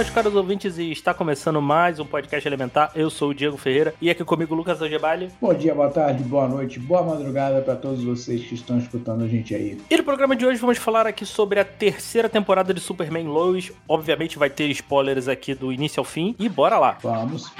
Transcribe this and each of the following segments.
Meus caros ouvintes, e está começando mais um podcast Elementar. Eu sou o Diego Ferreira e aqui comigo Lucas Algebali. Bom dia, boa tarde, boa noite, boa madrugada para todos vocês que estão escutando a gente aí. E no programa de hoje vamos falar aqui sobre a terceira temporada de Superman Lois. Obviamente vai ter spoilers aqui do início ao fim. E bora lá! Vamos.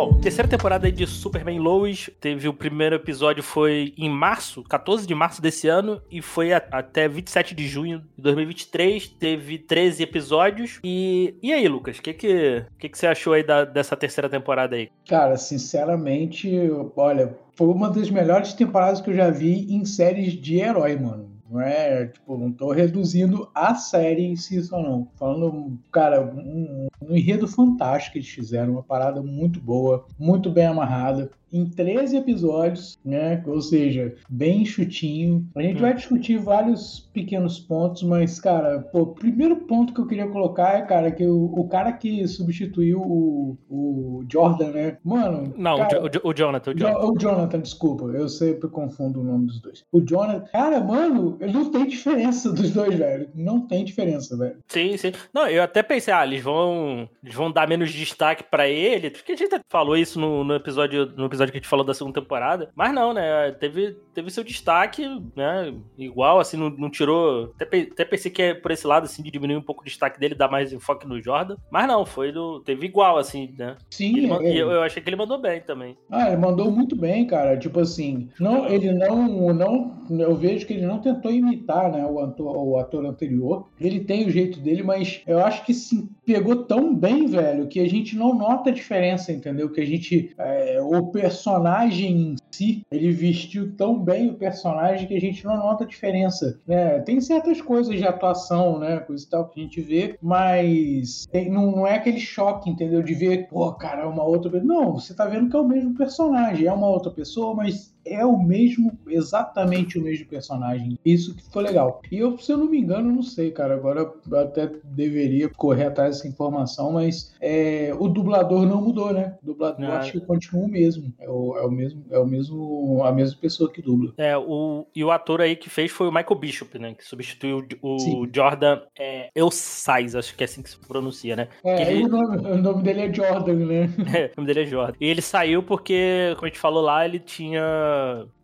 Bom, terceira temporada de Superman Lois. Teve o primeiro episódio foi em março, 14 de março desse ano, e foi a- até 27 de junho de 2023. Teve 13 episódios. E, e aí, Lucas, o que, que, que, que você achou aí da- dessa terceira temporada aí? Cara, sinceramente, olha, foi uma das melhores temporadas que eu já vi em séries de herói, mano. Não é, tipo, não tô reduzindo a série em si só não. Falando, cara, um, um enredo fantástico que eles fizeram, uma parada muito boa, muito bem amarrada. Em 13 episódios, né? Ou seja, bem chutinho. A gente Hum. vai discutir vários pequenos pontos, mas, cara, o primeiro ponto que eu queria colocar é, cara, que o, o cara que substituiu o, o Jordan, né? Mano. Não, cara, o, o Jonathan, o Jo- Jonathan. o Jonathan, desculpa, eu sempre confundo o nome dos dois. O Jonathan, cara, mano, não tem diferença dos dois, velho. Não tem diferença, velho. Sim, sim. Não, eu até pensei, ah, eles vão, eles vão dar menos destaque pra ele, porque a gente falou isso no, no episódio no episódio que a gente falou da segunda temporada, mas não, né, teve, teve seu destaque, né, igual, assim, não, não tirou, até, até pensei que é por esse lado, assim, de diminuir um pouco o destaque dele, dar mais enfoque no Jordan, mas não, foi do, teve igual, assim, né, Sim, é- e eu, eu achei que ele mandou bem também. Ah, ele mandou muito bem, cara. Tipo assim, não, ele não, não, eu vejo que ele não tentou imitar, né, o ator, o ator anterior. Ele tem o jeito dele, mas eu acho que se pegou tão bem, velho, que a gente não nota a diferença, entendeu? Que a gente, é, o personagem em si, ele vestiu tão bem o personagem que a gente não nota diferença, né? Tem certas coisas de atuação, né, coisa e tal que a gente vê, mas tem- não, não é aquele choque, entendeu? De ver, pô, cara, é uma outra pessoa. Não, você tá vendo que é o mesmo personagem, é uma outra pessoa, mas é o mesmo, exatamente o mesmo personagem. Isso que ficou legal. E eu, se eu não me engano, não sei, cara, agora eu até deveria correr atrás dessa informação, mas é, o dublador não mudou, né? O dublador acho que continua o mesmo. É o, é o mesmo, é o mesmo, a mesma pessoa que dubla. É, o, e o ator aí que fez foi o Michael Bishop, né, que substituiu o, Sim. Jordan é, Eusais, acho que é assim que se pronuncia, né, É, ele- o, nome, o nome dele é Jordan, né? É, o nome dele é Jordan. E ele saiu porque, como a gente falou lá, ele tinha.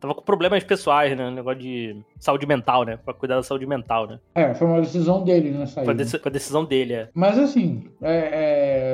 Tava com problemas pessoais, né? Um negócio de saúde mental, né? Pra cuidar da saúde mental, né? É, foi uma decisão dele, né? Sair, Foi né? deci- foi decisão dele, é. Mas assim, é,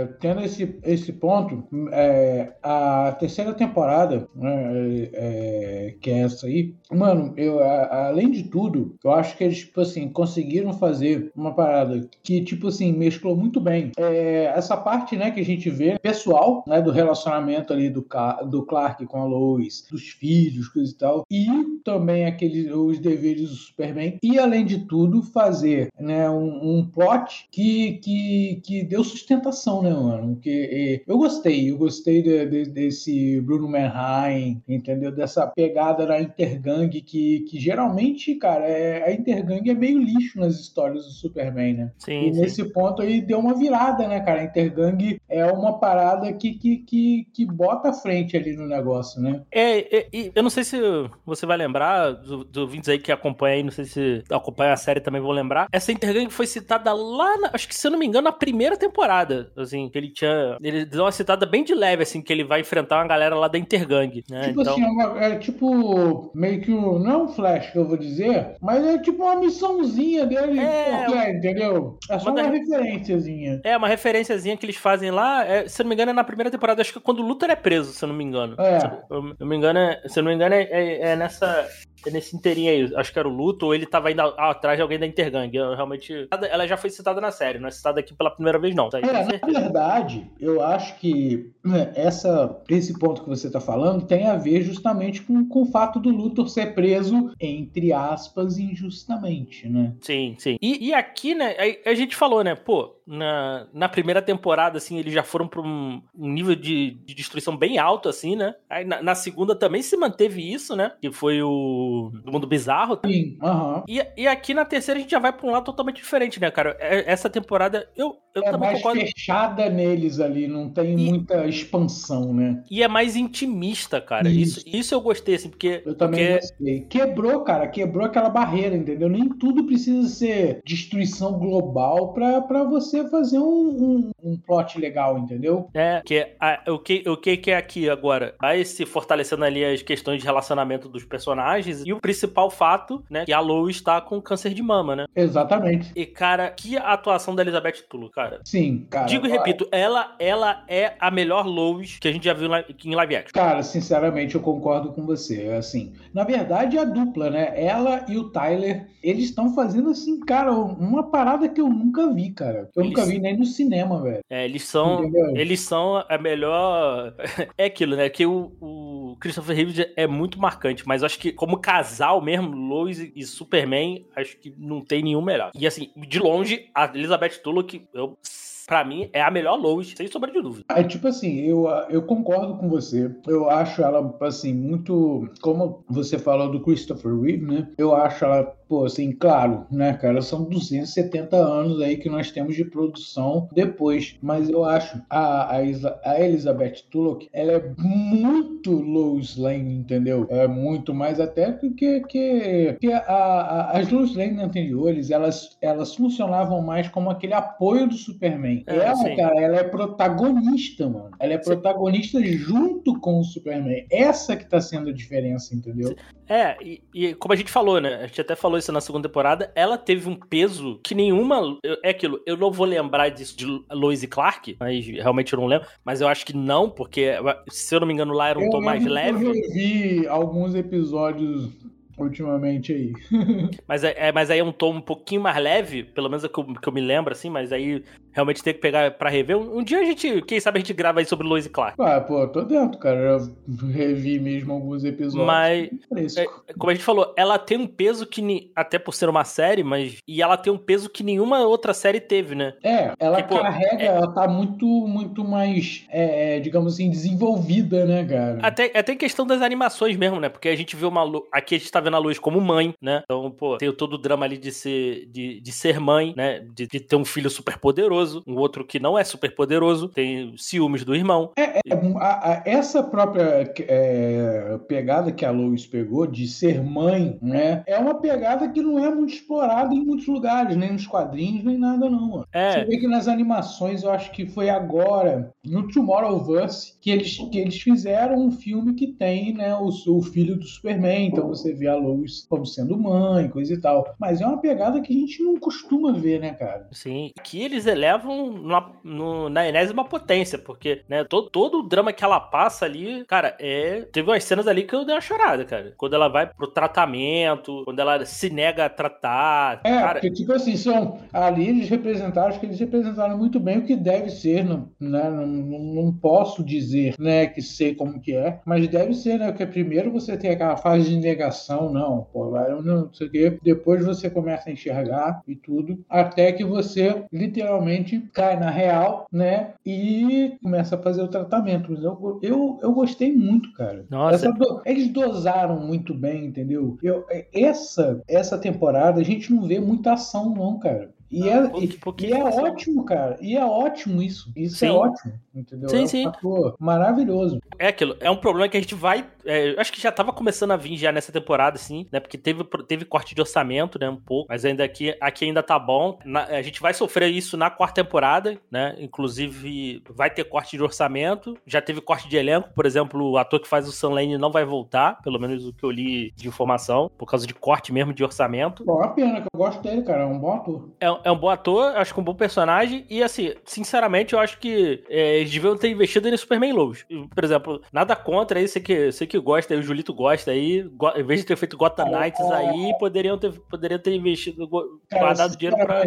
é, tendo esse, esse ponto, é, a terceira temporada, né, é, que é essa aí, mano, eu, a- além de tudo, eu acho que eles, tipo assim, conseguiram fazer uma parada que, tipo assim, mesclou muito bem é, essa parte, né, que a gente vê pessoal, né, do relacionamento ali do, do Clark com a Lois, dos filhos, coisa e tal, e também aqueles, os deveres do Superman, e além de tudo, fazer, né, um, um plot que, que, que deu sustentação, né, mano, que é, eu gostei, eu gostei de- de- desse Bruno Mannheim, entendeu, dessa pegada da Intergang, que, que geralmente, cara, é, a Intergang é meio lixo nas histórias do Superman, né, Sim, e sim. nesse ponto aí deu uma virada, né, cara? A Intergang é uma parada que, que, que, que bota a frente ali no negócio, né? É, é, e eu não sei se você vai lembrar, do- dos ouvintes aí que acompanham aí, não sei se acompanham a série também vão lembrar. Essa Intergang foi citada lá, na- acho que se eu não me engano, na primeira temporada. Assim, que ele tinha. Ele deu uma citada bem de leve, assim, que ele vai enfrentar uma galera lá da Intergang, né? tipo então. assim, é, tipo meio que um, não é um flash que eu vou dizer, mas é tipo uma missãozinha dele, É, qualquer, entendeu? É só uma uma da- referenciazinha. É, uma referenciazinha que eles fazem lá, é, se eu não me engano, é na primeira temporada, acho que é quando o Luthor é preso, se eu não me engano. É. Se eu, eu me engano, é, se eu não me engano, é, é- é nessa. Nesse inteirinho aí. Acho que era o Luto, ou ele tava indo atrás de alguém da Intergang. Eu, realmente. Ela já foi citada na série, não é citada aqui pela primeira vez, não. Tá aí, É, na verdade, eu acho que né, essa, esse ponto que você está falando tem a ver justamente com, com o fato do Luthor ser preso, entre aspas, injustamente, né? Sim, sim. E, e aqui, né, a, a gente falou, né, pô, na, na primeira temporada, assim, eles já foram para um, um nível de, de destruição bem alto, assim, né? Aí na, na segunda também se manteve isso, né? Que foi o do Mundo Bizarro. Sim, aham. E, e aqui na terceira a gente já vai pra um lado totalmente diferente, né, cara? É- Essa temporada, eu, eu É também mais concordo. fechada neles ali, não tem E- muita expansão, né? E é mais intimista, cara. Isso, Isso. isso eu gostei, assim, porque. Eu também porque gostei. Quebrou, cara, quebrou aquela barreira, entendeu? Nem tudo precisa ser destruição global pra, pra você fazer um, um, um plot legal, entendeu? É, que a- o, que, o que que é aqui agora? Vai se fortalecendo ali as questões de relacionamento dos personagens e o principal fato, né, que a Lois está com câncer de mama, né? Exatamente. E, cara, que atuação da Elizabeth Tulo, cara. Sim, cara. Digo e repito, ela, ela é a melhor Lois que a gente já viu em live action. Cara, sinceramente, eu concordo com você. Assim, na verdade, a dupla, né? Ela e o Tyler, eles estão fazendo assim, cara, uma parada que eu nunca vi, cara. Eu Eles- nunca vi nem no cinema, velho. É, eles são. Entendeu? Eles são a melhor. É aquilo, né? Que o, o Christopher Reeve é muito marcante, mas acho que como casal mesmo, Lois e Superman, acho que não tem nenhum melhor. E assim, de longe, a Elizabeth Tulloch, eu, pra mim, é a melhor Lois, sem sombra de dúvida. É tipo assim, eu, eu concordo com você. Eu acho ela, assim, muito. Como você falou do Christopher Reeve, né? Eu acho ela, pô, assim, claro, né, cara? São 270 anos aí que nós temos de produção depois. Mas eu acho a, a, Isa- a Elizabeth Tulloch, ela é muito Lois Lane, entendeu? É muito mais até do que, que, que a, a- as Lois Lane anteriores, elas, elas funcionavam mais como aquele apoio do Superman. É, ela, sim. cara, ela é protagonista, mano. Ela é Sim. protagonista junto com o Superman. Essa que tá sendo a diferença, entendeu? É, e, e como a gente falou, né? A gente até falou isso na segunda temporada, ela teve um peso que nenhuma. É aquilo, eu não vou lembrar disso de Lois e Clark, mas realmente eu não lembro. Mas eu acho que não, porque, se eu não me engano, lá era um Eu tom mais leve. Eu revi alguns episódios ultimamente aí. Mas, é, é- mas aí é um tom um pouquinho mais leve, pelo menos é que eu, que eu me lembro, assim, mas aí realmente tem que pegar pra rever. Um, um dia a gente, quem sabe a gente grava aí sobre Lois e Clark. Ah, pô, tô dentro, cara. Eu revi mesmo alguns episódios. Mas, é, como a gente falou, ela tem um peso que, ni- até por ser uma série, mas. E ela tem um peso que nenhuma outra série teve, né? É, ela Tipo, carrega, é- ela tá muito, muito mais, é, é, digamos assim, desenvolvida, né, cara? Até, até em questão das animações mesmo, né? Porque a gente vê uma. Aqui a gente tá vendo a Luz como mãe, né? Então, pô, tem todo o drama ali de ser, de, de ser mãe, né? De, de ter um filho super poderoso, um outro que não é super poderoso, tem ciúmes do irmão. É, a- a- essa própria é, pegada que a Lois pegou de ser mãe, né? É uma pegada que não é muito explorada em muitos lugares, nem nos quadrinhos, nem nada, não. mano. Você É, vê que nas animações, eu acho que foi agora, no Tomorrowverse, que eles, que eles fizeram um filme que tem, né, o, o filho do Superman. Então você vê a Lois como sendo mãe, coisa e tal. Mas é uma pegada que a gente não costuma ver, né, cara? sim. Aqui eles elevam na, no- na enésima potência, porque, né, todo, todo o drama que ela passa ali, cara, é. Teve umas cenas ali que eu dei uma chorada, cara. Quando ela vai pro tratamento, quando ela se nega a tratar. É, cara, porque, tipo assim, são, ali eles representaram, acho que eles representaram muito bem o que deve ser, não, né? não, não, não posso dizer, né, que sei como que é, mas deve ser, né, porque primeiro você tem aquela fase de negação, não, pô, vai, não, não sei o quê, depois você começa a enxergar e tudo, até que você literalmente cai na real, né, e começa a fazer o tratamento. Mas Eu, eu, eu gostei muito, cara. Nossa. Do- eles dosaram muito bem, entendeu? Eu, essa, essa temporada a gente não vê muita ação, não, cara. E é, e, e é ótimo, cara. E é ótimo isso. Isso Sim. é ótimo, entendeu? Sim, é um sim. maravilhoso. É aquilo, é um problema que a gente vai. É, eu acho que já tava começando a vir já nessa temporada, assim, né? Porque teve, teve corte de orçamento, né? Um pouco, mas ainda aqui, aqui ainda tá bom. Na- a gente vai sofrer isso na quarta temporada, né? Inclusive, vai ter corte de orçamento. Já teve corte de elenco, por exemplo, o ator que faz o Sam Lane não vai voltar, pelo menos o que eu li de informação, por causa de corte mesmo de orçamento. Bom, é uma pena que eu gosto dele, cara. É um bom ator. É, é um bom ator, acho que um bom personagem. E assim, sinceramente, eu acho que é, eles deviam ter investido no Superman Lois. Por exemplo, nada contra aí, sei que, sei que gosta, o Julito gosta aí, go- em vez de ter feito Gotham Knights aí, poderiam ter, poderiam ter investido, Cara, guardado dinheiro pra.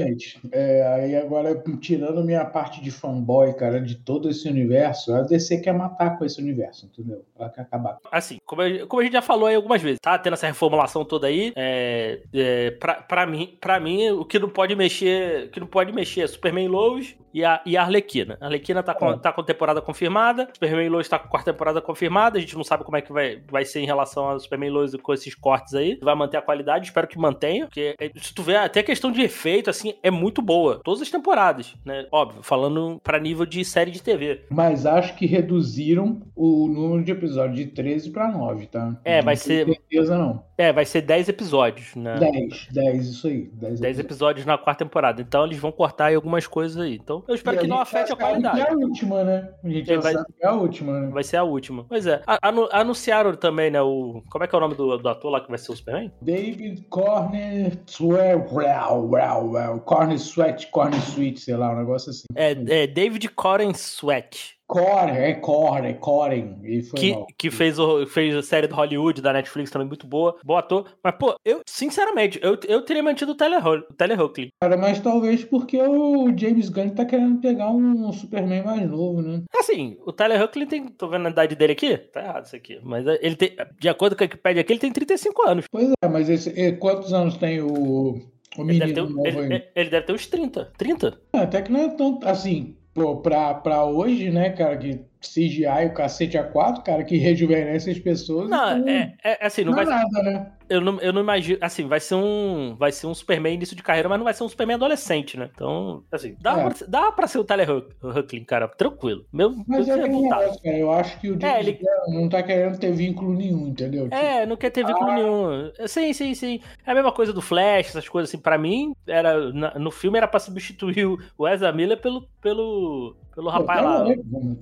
é, aí agora, tirando minha parte de fanboy, cara, de todo esse universo, a DC quer matar com esse universo, entendeu? Ela quer acabar. Assim, como a, como a gente já falou aí algumas vezes, tá tendo essa reformulação toda aí, é, é, pra, pra, mim, pra mim, o que não pode mexer, que não pode mexer é Superman Lois e a, e a Arlequina. A Arlequina tá com, É. tá com temporada confirmada, Superman Lois tá com quarta temporada confirmada, a gente não sabe como é que vai, vai ser em relação a Superman Lois com esses cortes aí, vai manter a qualidade, espero que mantenha, porque é, se tu ver, até a questão de efeito, assim, é muito boa, todas as temporadas, né, óbvio, falando pra nível de série de TV. Mas acho que reduziram o número de episódios de 13 pra 9, tá? É, vai não ser- tenho certeza, não. É, vai ser 10 episódios, né? 10, 10, isso aí. 10, 10 episódios na quarta temporada. Então eles vão cortar aí algumas coisas aí. Então eu espero E que não afete a qualidade. É a última, né? A gente É, já vai- sabe que é a última, né? Vai ser a última. Pois é. A- anu- anunciaram também, né? O. Como é que é o nome do, do ator lá que vai ser o Superman? David Corner Sweat, Corner Sweat, Corner sei lá, um negócio assim. É, é David Coren Sweat. Corner, é Corner, Coren. Ele foi Que, mal. que fez, o, fez a série do Hollywood da Netflix também muito boa. Bom ator. Mas, pô, eu, sinceramente, eu, eu teria mantido o o Hoechlin. Cara, mas talvez porque o James Gunn tá querendo pegar um Superman mais novo, né? Assim, o Tyler Hoechlin tem. Tô vendo a idade dele aqui? Tá errado isso aqui. Mas ele tem. De acordo com a Wikipedia aqui, ele tem 35 anos. Pois é, mas esse, quantos anos tem o, o Ele deve, ter, menino novo ele, aí? ele deve ter uns 30. 30? Até que não é tão assim, pô, pra, pra hoje, né, cara, que CGI, o cacete A4, cara, que rejuvenesce as pessoas. Não, então, é, é assim, não não vai é nada, né? Eu não, eu não imagino, assim, vai ser um, vai ser um Superman início de carreira, mas não vai ser um Superman adolescente, né? Então, assim, dá, É. pra, dá pra ser o Tyler Huck- Hucklin, cara, tranquilo. Meu, Mas eu é negócio, cara, eu acho que o James É, ele- não tá querendo ter vínculo nenhum, entendeu? Tipo, É, não quer ter vínculo Ah. nenhum. Sim, sim, sim. É a mesma coisa do Flash, essas coisas assim. Pra mim, era, no filme era pra substituir o- o Ezra Miller pelo, pelo, pelo rapaz tá lá.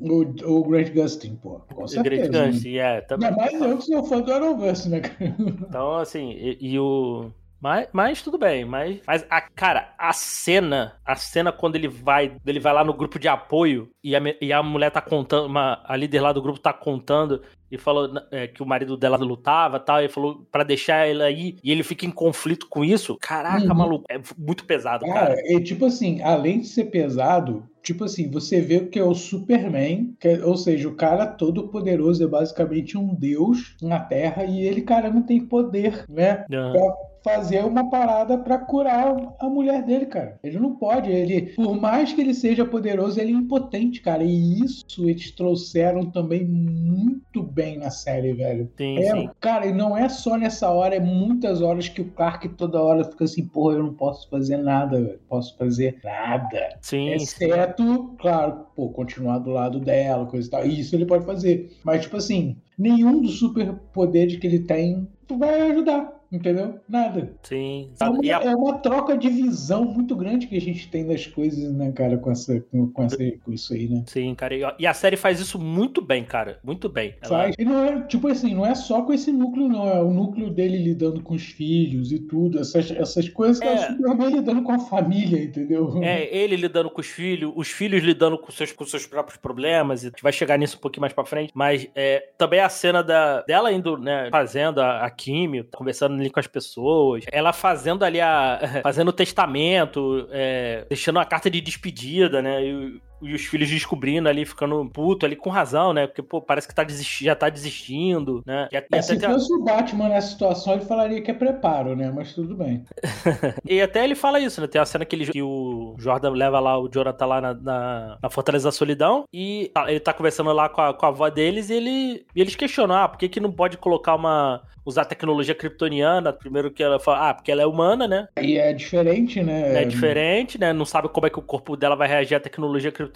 O, o Grant Gustin, pô, com O certeza. Great né? Gunst, é, também. Ainda mais eu que sou fã do Arrowverse, né, cara? Então, assim, e, e o. Mas, mas tudo bem, mas, mas a cara, a cena, a cena quando ele vai, ele vai lá no grupo de apoio e a, e a mulher tá contando, uma, a líder lá do grupo tá contando e falou é, que o marido dela lutava, tal, e falou pra deixar ele aí e ele fica em conflito com isso. Caraca, Uhum. maluco, é muito pesado, Cara, cara. é tipo assim, além de ser pesado, tipo assim, você vê que é o Superman, que é- ou seja, o cara todo poderoso é basicamente um deus na Terra e ele, cara, não tem poder, né? Aham. Pra fazer uma parada pra curar a mulher dele, cara. Ele não pode, ele, por mais que ele seja poderoso, ele é impotente, cara. E isso eles trouxeram também muito bem na série, velho. Sim, É, sim. cara, e não é só nessa hora, é muitas horas que o Clark toda hora fica assim, porra, eu não posso fazer nada, velho. Posso fazer nada. Sim, sim. Exceto, claro, pô, continuar do lado dela, coisa e tal. Isso ele pode fazer. Mas, tipo assim, nenhum dos superpoderes que ele tem vai ajudar, entendeu? Nada. sim. É uma, a- é uma troca de visão muito grande que a gente tem das coisas, né, cara, com, essa, com, com, essa, com isso aí, né? Sim, cara. e a- série faz isso muito bem, cara. Muito bem. Ela- Faz. E não é, tipo assim, não é só com esse núcleo, não. É o núcleo dele lidando com os filhos e tudo. Essas, essas coisas que é. É. o Superman lidando com a família, entendeu? É, ele lidando com os filhos, os filhos lidando com seus, com seus próprios problemas, e a gente vai chegar nisso um pouquinho mais pra frente, mas é, também a cena da, dela indo, né, fazendo a, a químio, conversando ali com as pessoas, ela fazendo ali a. fazendo o testamento, é, deixando uma carta de despedida, né, e, e os filhos descobrindo ali, ficando puto ali com razão, né, porque, pô, parece que tá desisti- já tá desistindo, né, e, É, até se tem a- fosse o Batman nessa situação, ele falaria que é preparo, né? Mas tudo bem. E até ele fala isso, né? Tem a cena que, ele, que o Jordan leva lá, o Jonathan lá na, na, na Fortaleza da Solidão e tá- ele tá conversando lá com a, com a avó deles e, ele, e eles questionam, ah, por que, que não pode colocar uma. usar tecnologia kryptoniana? Primeiro que ela fala, ah, porque ela é humana, né? E é diferente, né? É diferente, né? Não sabe como é que o corpo dela vai reagir à tecnologia kryptoniana.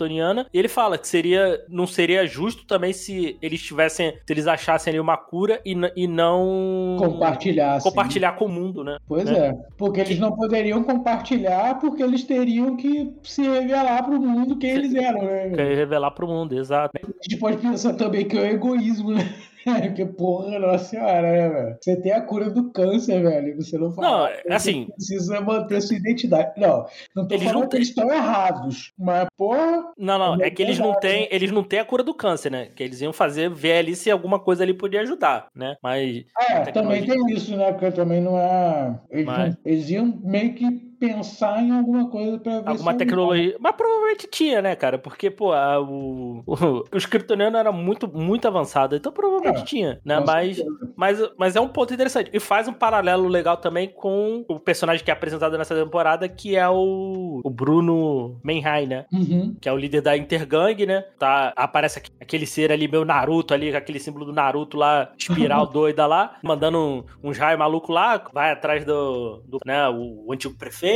E ele fala que seria, não seria justo também se eles tivessem, se eles achassem ali uma cura e, e não Compartilhar. assim. compartilhar com o mundo, né? Pois né? é. Porque eles não poderiam compartilhar porque eles teriam que se revelar pro mundo quem eles eram, né? Revelar pro mundo, exato. A gente pode pensar também que é o egoísmo, né? que porra, nossa senhora, né, velho? Você tem a cura do câncer, velho. Você não fala. Não, é assim. Precisa manter sua identidade. Não, não tô Eles falando não que eles estão errados. Mas, porra. Não, não, é que eles não têm, eles não têm a cura do câncer, né? Que eles iam fazer ver ali se alguma coisa ali podia ajudar, né? Mas É, tecnologia- também tem isso, né? Porque também não é. Eles, Mas- não- eles iam meio que pensar em alguma coisa pra ver alguma se- tecnologia. Mas provavelmente tinha, né, cara? Porque, pô, a- o, o, os kryptonianos era muito, muito avançado, então provavelmente É, tinha, né? Mas, mas, mas é um ponto interessante. E faz um paralelo legal também com o personagem que é apresentado nessa temporada, que é o, o Bruno Menhai, né? Uhum. que é o líder da Intergang, né? Tá, aparece aqu- aquele ser ali, meu Naruto ali, com aquele símbolo do Naruto lá, espiral doida lá, mandando um, uns raios malucos lá, vai atrás do, do né, o, o antigo prefeito,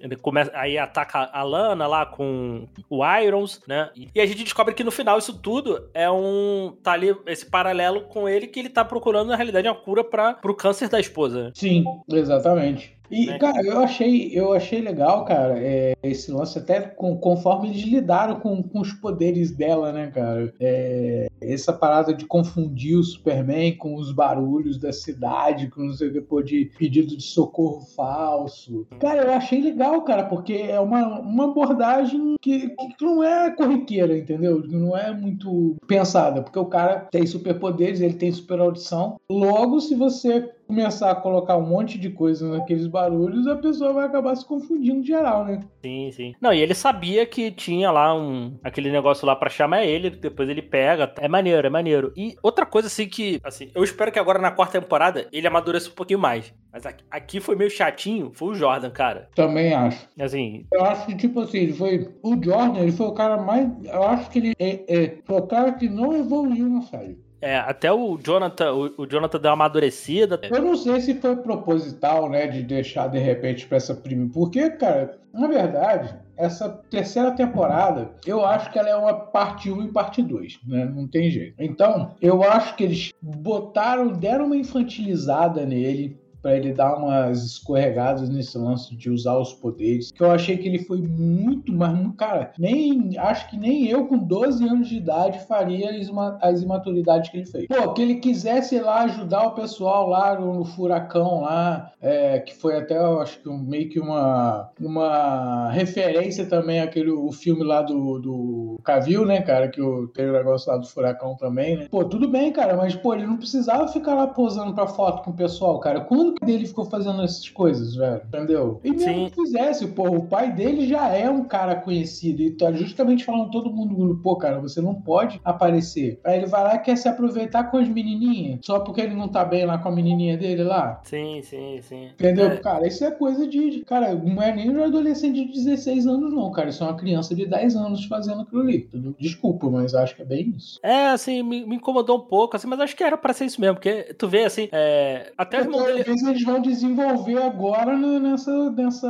ele começa, aí ataca a Lana lá com o Irons, né? E a gente descobre que no final isso tudo é um, tá ali esse paralelo com ele que ele tá procurando na realidade uma cura para pro câncer da esposa. né? Sim, exatamente. E, Né? cara, eu achei, eu achei legal, cara, é, esse lance até com- conforme eles lidaram com, com os poderes dela, né, cara? É, essa parada de confundir o Superman com os barulhos da cidade, com não sei o de pedido de socorro falso. Cara, eu achei legal, cara, porque é uma, uma abordagem que, que não é corriqueira, entendeu? Não é muito pensada, porque o cara tem superpoderes, ele tem super audição. Logo, se você começar a colocar um monte de coisa naqueles barulhos, a pessoa vai acabar se confundindo geral, né? Sim, sim. Não, e ele sabia que tinha lá um aquele negócio lá pra chamar ele, depois ele pega. É maneiro, é maneiro. E outra coisa assim que, assim, eu espero que agora na quarta temporada ele amadureça um pouquinho mais. Mas aqui, aqui foi meio chatinho, foi o Jordan, cara. Também acho. Assim, Eu acho que, tipo assim, ele foi. O Jordan, ele foi o cara mais. Eu acho que ele é, é, foi o cara que não evoluiu na série. É, até o Jonathan, o, o Jonathan deu uma amadurecida. Eu não sei se foi proposital, né, de deixar de repente pra essa prima. Porque, cara, na verdade, essa terceira temporada, eu acho que ela é uma parte 1 e parte 2, né? Não tem jeito. Então, eu acho que eles botaram, deram uma infantilizada nele. Pra ele dar umas escorregadas nesse lance de usar os poderes. Que eu achei que ele foi muito, mas, cara, nem. Acho que nem eu, com 12 anos de idade, faria as, ima- as imaturidades que ele fez. Pô, que ele quisesse lá ajudar o pessoal lá no, furacão lá, é, que foi até, eu acho que um- meio que uma, uma referência também àquele o filme lá do, do Cavill, né, cara? Que o, tem o negócio lá do furacão também, né? Pô, tudo bem, cara, mas, pô, ele não precisava ficar lá posando pra foto com o pessoal, cara. Quando que ele ficou fazendo essas coisas, velho? Entendeu? E mesmo Sim. que fizesse, pô, o pai dele já é um cara conhecido e tá justamente falando todo mundo, pô, cara, você não pode aparecer. Aí ele vai lá e quer se aproveitar com as menininhas, só porque ele não tá bem lá com a menininha dele lá. Sim, sim, sim. Entendeu? É. Cara, isso é coisa de, Cara, não é nem um adolescente de 16 anos, não, cara. Isso é uma criança de 10 anos fazendo aquilo ali. Desculpa, mas acho que é bem isso. É, assim, me, me incomodou um pouco, assim, mas acho que era pra ser isso mesmo, porque tu vê, assim, é, até irmão dele... Talvez eles vão desenvolver agora nessa, nessa.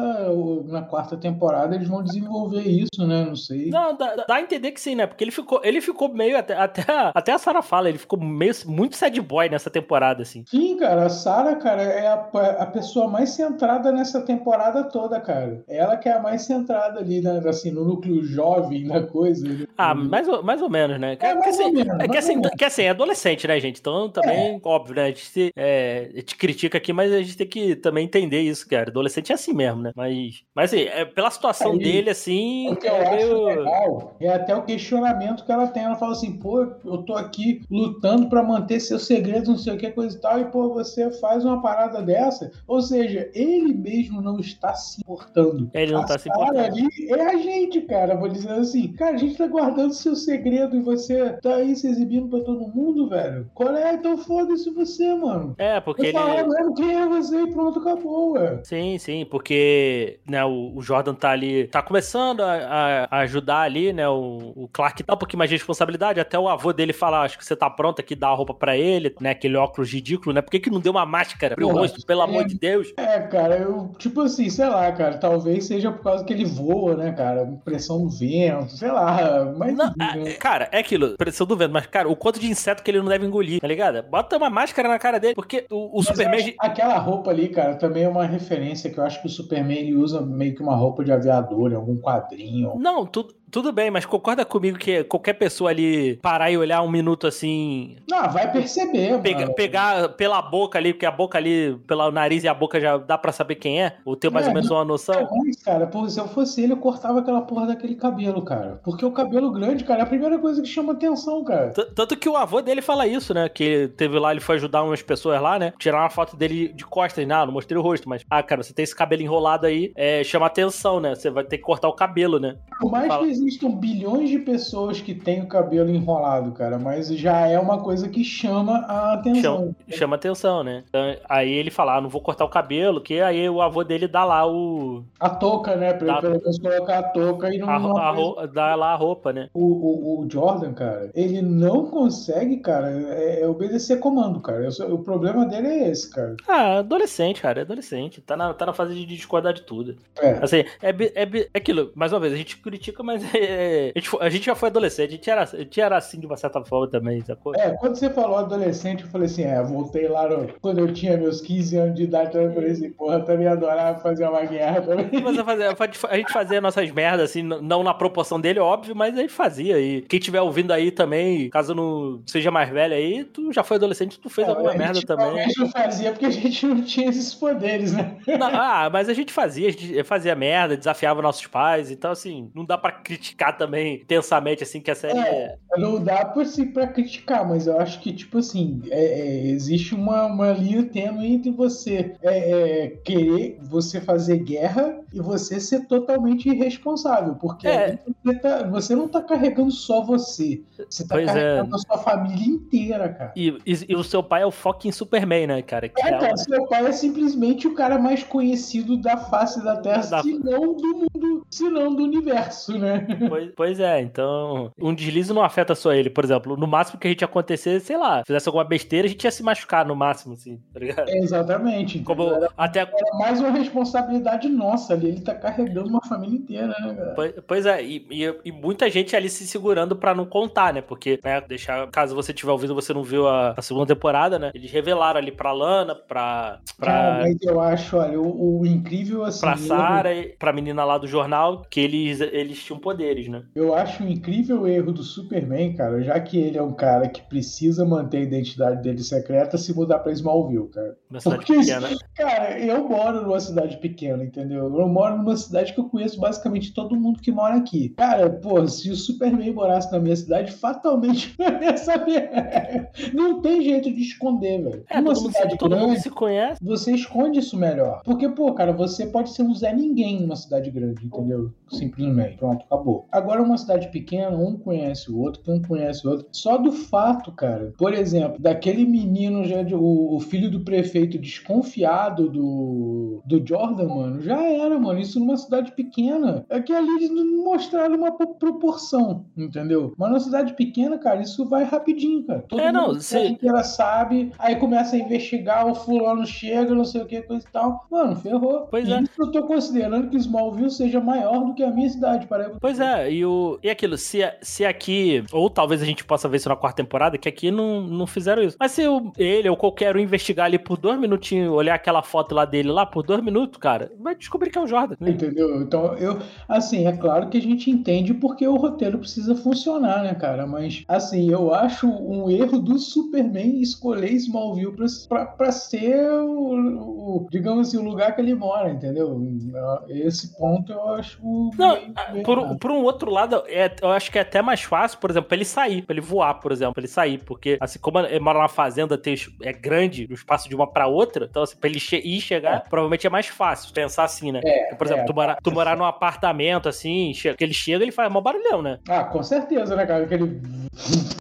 Na quarta temporada, eles vão desenvolver isso, né? Não sei. Não, dá, dá a entender que sim, né? Porque ele ficou, ele ficou meio. Até, até, a- até a Sarah fala, ele ficou meio muito sad boy nessa temporada, assim. Sim, cara, a Sarah, cara, é a, a pessoa mais centrada nessa temporada toda, cara. Ela que é a mais centrada ali, né, assim, no núcleo jovem da coisa. né? Ah, mais ou, mais ou menos, né? É, mais ou assim, menos, é que, assim, que assim, é adolescente, né, gente? Então também, óbvio, né? A gente, se- é, a gente critica aqui, mas a gente tem que também entender isso, cara. Adolescente é assim mesmo, né? Mas, mas assim, é, pela situação Aí, dele, assim. O que eu é acho meio- legal é até o questionamento que ela tem. Ela fala assim, pô, eu tô aqui lutando pra manter seus segredos, não sei o que, coisa e tal, e pô, você faz uma parada dessa. Ou seja, ele mesmo não está se importando. Ele não a tá se importando. ali é a gente, cara. Vou dizer assim, cara, a gente tá guardando seu segredo e você tá aí se exibindo pra todo mundo, velho. Qual é? Então foda-se você, mano. É, porque Eu ele. falar é e pronto, acabou, ué. Sim, sim, porque né, o, o Jordan tá ali, tá começando a, a- ajudar ali, né? O, o Clark dá um pouquinho mais de responsabilidade. Até o avô dele fala: Acho que você tá pronto aqui, dá a roupa pra ele, né? Aquele óculos ridículo, né? Por que, que não deu uma máscara pro rosto, pelo é. amor de Deus? É, cara, eu, tipo assim, sei lá, cara, talvez seja por causa que ele voa, né, cara? Pressão do vento, sei lá, mas. Não, ah, né? cara, é aquilo, pressão do vento, mas, cara, o quanto de inseto que ele não deve engolir, tá ligado? Bota uma máscara na cara dele, porque o, o Superman. acho- Aquela roupa ali, cara, também é uma referência que eu acho que o Superman ele usa meio que uma roupa de aviador algum quadrinho. Não, tudo, tudo bem, mas concorda comigo que qualquer pessoa ali parar e olhar um minuto assim. Não, vai perceber, Pega- mano. pegar pela boca ali, porque a boca ali, pelo nariz e a boca já dá pra saber quem é? Ou ter mais É, ou menos uma noção? Mas, cara, pô, se eu fosse ele, eu cortava aquela porra daquele cabelo, cara. Porque o cabelo grande, cara, é a primeira coisa que chama atenção, cara. T- Tanto que o avô dele fala isso, né? Que ele teve lá, ele foi ajudar umas pessoas lá, né? Tirar uma foto dele de costas, não, não mostrei o rosto, mas, ah, cara, você tem esse cabelo enrolado aí, é, chama atenção, né? Você vai ter que cortar o cabelo, né? Por mais Fala. que existam bilhões de pessoas que têm o cabelo enrolado, cara, mas já é uma coisa que chama a atenção. Chama, chama atenção, né? Então, aí ele fala, ah, não vou cortar o cabelo, que aí o avô dele dá lá o. A touca, né? Pra Dá- ele pelo menos colocar a touca e não. A, não a dá lá a roupa, né? O, o, o Jordan, cara, ele não consegue, cara, é, é obedecer comando, cara. Eu o problema dele é esse, cara. Ah, adolescente, cara, é adolescente. Tá na, tá na fase de discordar de tudo. É. Assim, é, é, é aquilo, mais uma vez, a gente critica, mas é, a, gente, a gente já foi adolescente, a gente era, a gente era assim de uma certa forma também, sacou? É, quando você falou adolescente, eu falei assim, é, voltei lá no- quando eu tinha meus 15 anos de idade, eu falei assim, porra, eu também adorava fazer uma guerra também. Mas a, fazer- a gente fazia nossas merdas, assim, não na proporção dele, óbvio, mas a gente fazia. E quem estiver ouvindo aí também, caso não seja mais velho aí, tu já foi adolescente, tu fez alguma É, a merda gente também. realmente não fazia porque a gente não tinha esses poderes, né? Não, ah, mas a gente fazia, a gente fazia merda, desafiava nossos pais, então assim, não dá pra criticar também intensamente, assim, que a série é. Não dá por si pra criticar, mas eu acho que, tipo assim, é- é, existe uma, uma linha tênue entre você é, é, querer você fazer guerra e você ser totalmente irresponsável. Porque É. você, tá- você não tá carregando só você. Você tá Pois é. carregando a sua família inteira, cara. E, e- e o seu pai é o fucking Superman, né, cara? Que É, é cara, seu pai é simplesmente o cara mais conhecido da face da Terra, Da- se não do mundo, se não do universo, né? Pois, pois é, então. Um deslize não afeta só ele, por exemplo. No máximo que a gente ia acontecer, sei lá, fizesse alguma besteira, a gente ia se machucar no máximo, assim, tá ligado? Exatamente. Como? Era, até. era mais uma responsabilidade nossa ali. Ele tá carregando uma família inteira, né, cara? Pois, pois é, e, e- e muita gente ali se segurando pra não contar, né? Porque, né, deixar. Caso você tiver ouvido, você não viu a, a segunda temporada, né? Eles revelaram ali pra Lana, pra. Cara, pra. mas eu acho, olha, o, o incrível assim. Pra eu- Sarah e pra menina lá do jornal, que eles, eles tinham poderes, né? Eu acho um incrível erro do Superman, cara, já que ele é um cara que precisa manter a identidade dele secreta se mudar pra Smallville, cara. Na cidade Porque, pequena. cara, eu moro numa cidade pequena, entendeu? Eu moro numa cidade que eu conheço basicamente todo mundo que mora aqui. Cara, pô, se o Superman morasse na minha cidade, fatalmente eu ia saber. Não tem jeito de esconder, velho. É, Numa todo, mundo, cidade todo mundo grande, se conhece. você esconde isso melhor. Porque, pô, cara, você pode ser um Zé Ninguém numa cidade grande, entendeu? Simplesmente. Pronto, acabou. Agora, uma cidade pequena, um conhece o outro, um conhece o outro. Só do fato, cara, por exemplo, daquele menino, já de- o, o filho do prefeito desconfiado do, do Jordan, mano, já era, mano. Isso numa cidade pequena. É que ali eles não mostraram uma po- proporção, entendeu? Mas numa cidade pequena, cara, isso vai rapidinho, cara. Todo É, não, mundo cidade se- inteira sabe, aí começa a investigar, o fulano chega, não sei o que, coisa e tal. Mano, ferrou. Pois e é. isso eu tô considerando que Smallville seja maior do que a minha cidade, para Pois é, e, o, e aquilo, se, se aqui, ou talvez a gente possa ver isso na quarta temporada, que aqui não, não fizeram isso. Mas se o- ele ou qualquer um investigar ali por dois minutinhos, olhar aquela foto lá dele lá por dois minutos, cara, vai descobrir que é o Jordan. Entendeu? Então, eu, assim, é claro que a gente entende porque o roteiro precisa funcionar, né, cara? Mas, assim, eu acho um erro do Superman escolher Smallville pra, pra, pra ser o, o- digamos assim, o lugar que ele mora, entendeu? Esse ponto eu acho. Não, meio- meio por, errado. por um outro lado, é- eu acho que é até mais fácil, por exemplo, pra ele sair, pra ele voar, por exemplo, pra ele sair, porque assim como ele mora numa fazenda, tem, é grande, no espaço de uma pra outra, então assim, pra ele che ir chegar, provavelmente é mais fácil pensar assim, né? É, por exemplo, é, tu, morar, tu morar num apartamento assim, che- que ele chega, ele faz mó barulhão, né? Ah, com certeza, né, cara? Aquele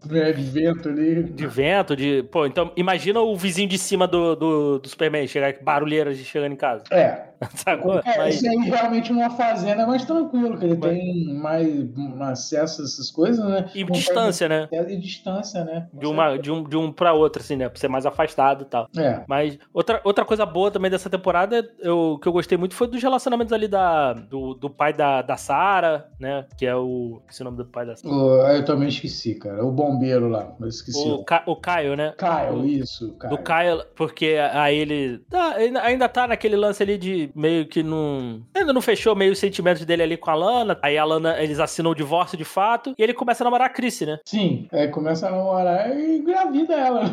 né, vento ali. De vento, de. Pô, então imagina o vizinho de cima do, do, do Superman chegar barulheira de chegando em casa. É, Sacou? é Mas- isso aí realmente numa fazenda é mais tranquilo, que ele Mas- tem mais um acesso a essas coisas, né? E Não distância, né? E distância, né? Com De, uma, de, um, de um pra outro, assim, né? Pra ser mais afastado e tal. É. Mas outra, outra coisa boa também dessa temporada, eu, que eu gostei muito, foi dos relacionamentos ali da, do, do pai da, da Sarah, né? Que é o. Esqueci o nome do pai da Sarah. O- eu também esqueci, cara. O bombeiro lá, mas esqueci. O, Ca- o Caio, né? Kyle, isso, Kyle. Do Caio, porque aí ele. tá, ainda tá naquele lance ali de meio que não. Ainda não fechou meio os sentimentos dele ali com a Lana. Aí a Lana, eles assinam o divórcio de fato, e ele começa a namorar a Chrissy, né? Sim, aí começa a namorar e engravida ela.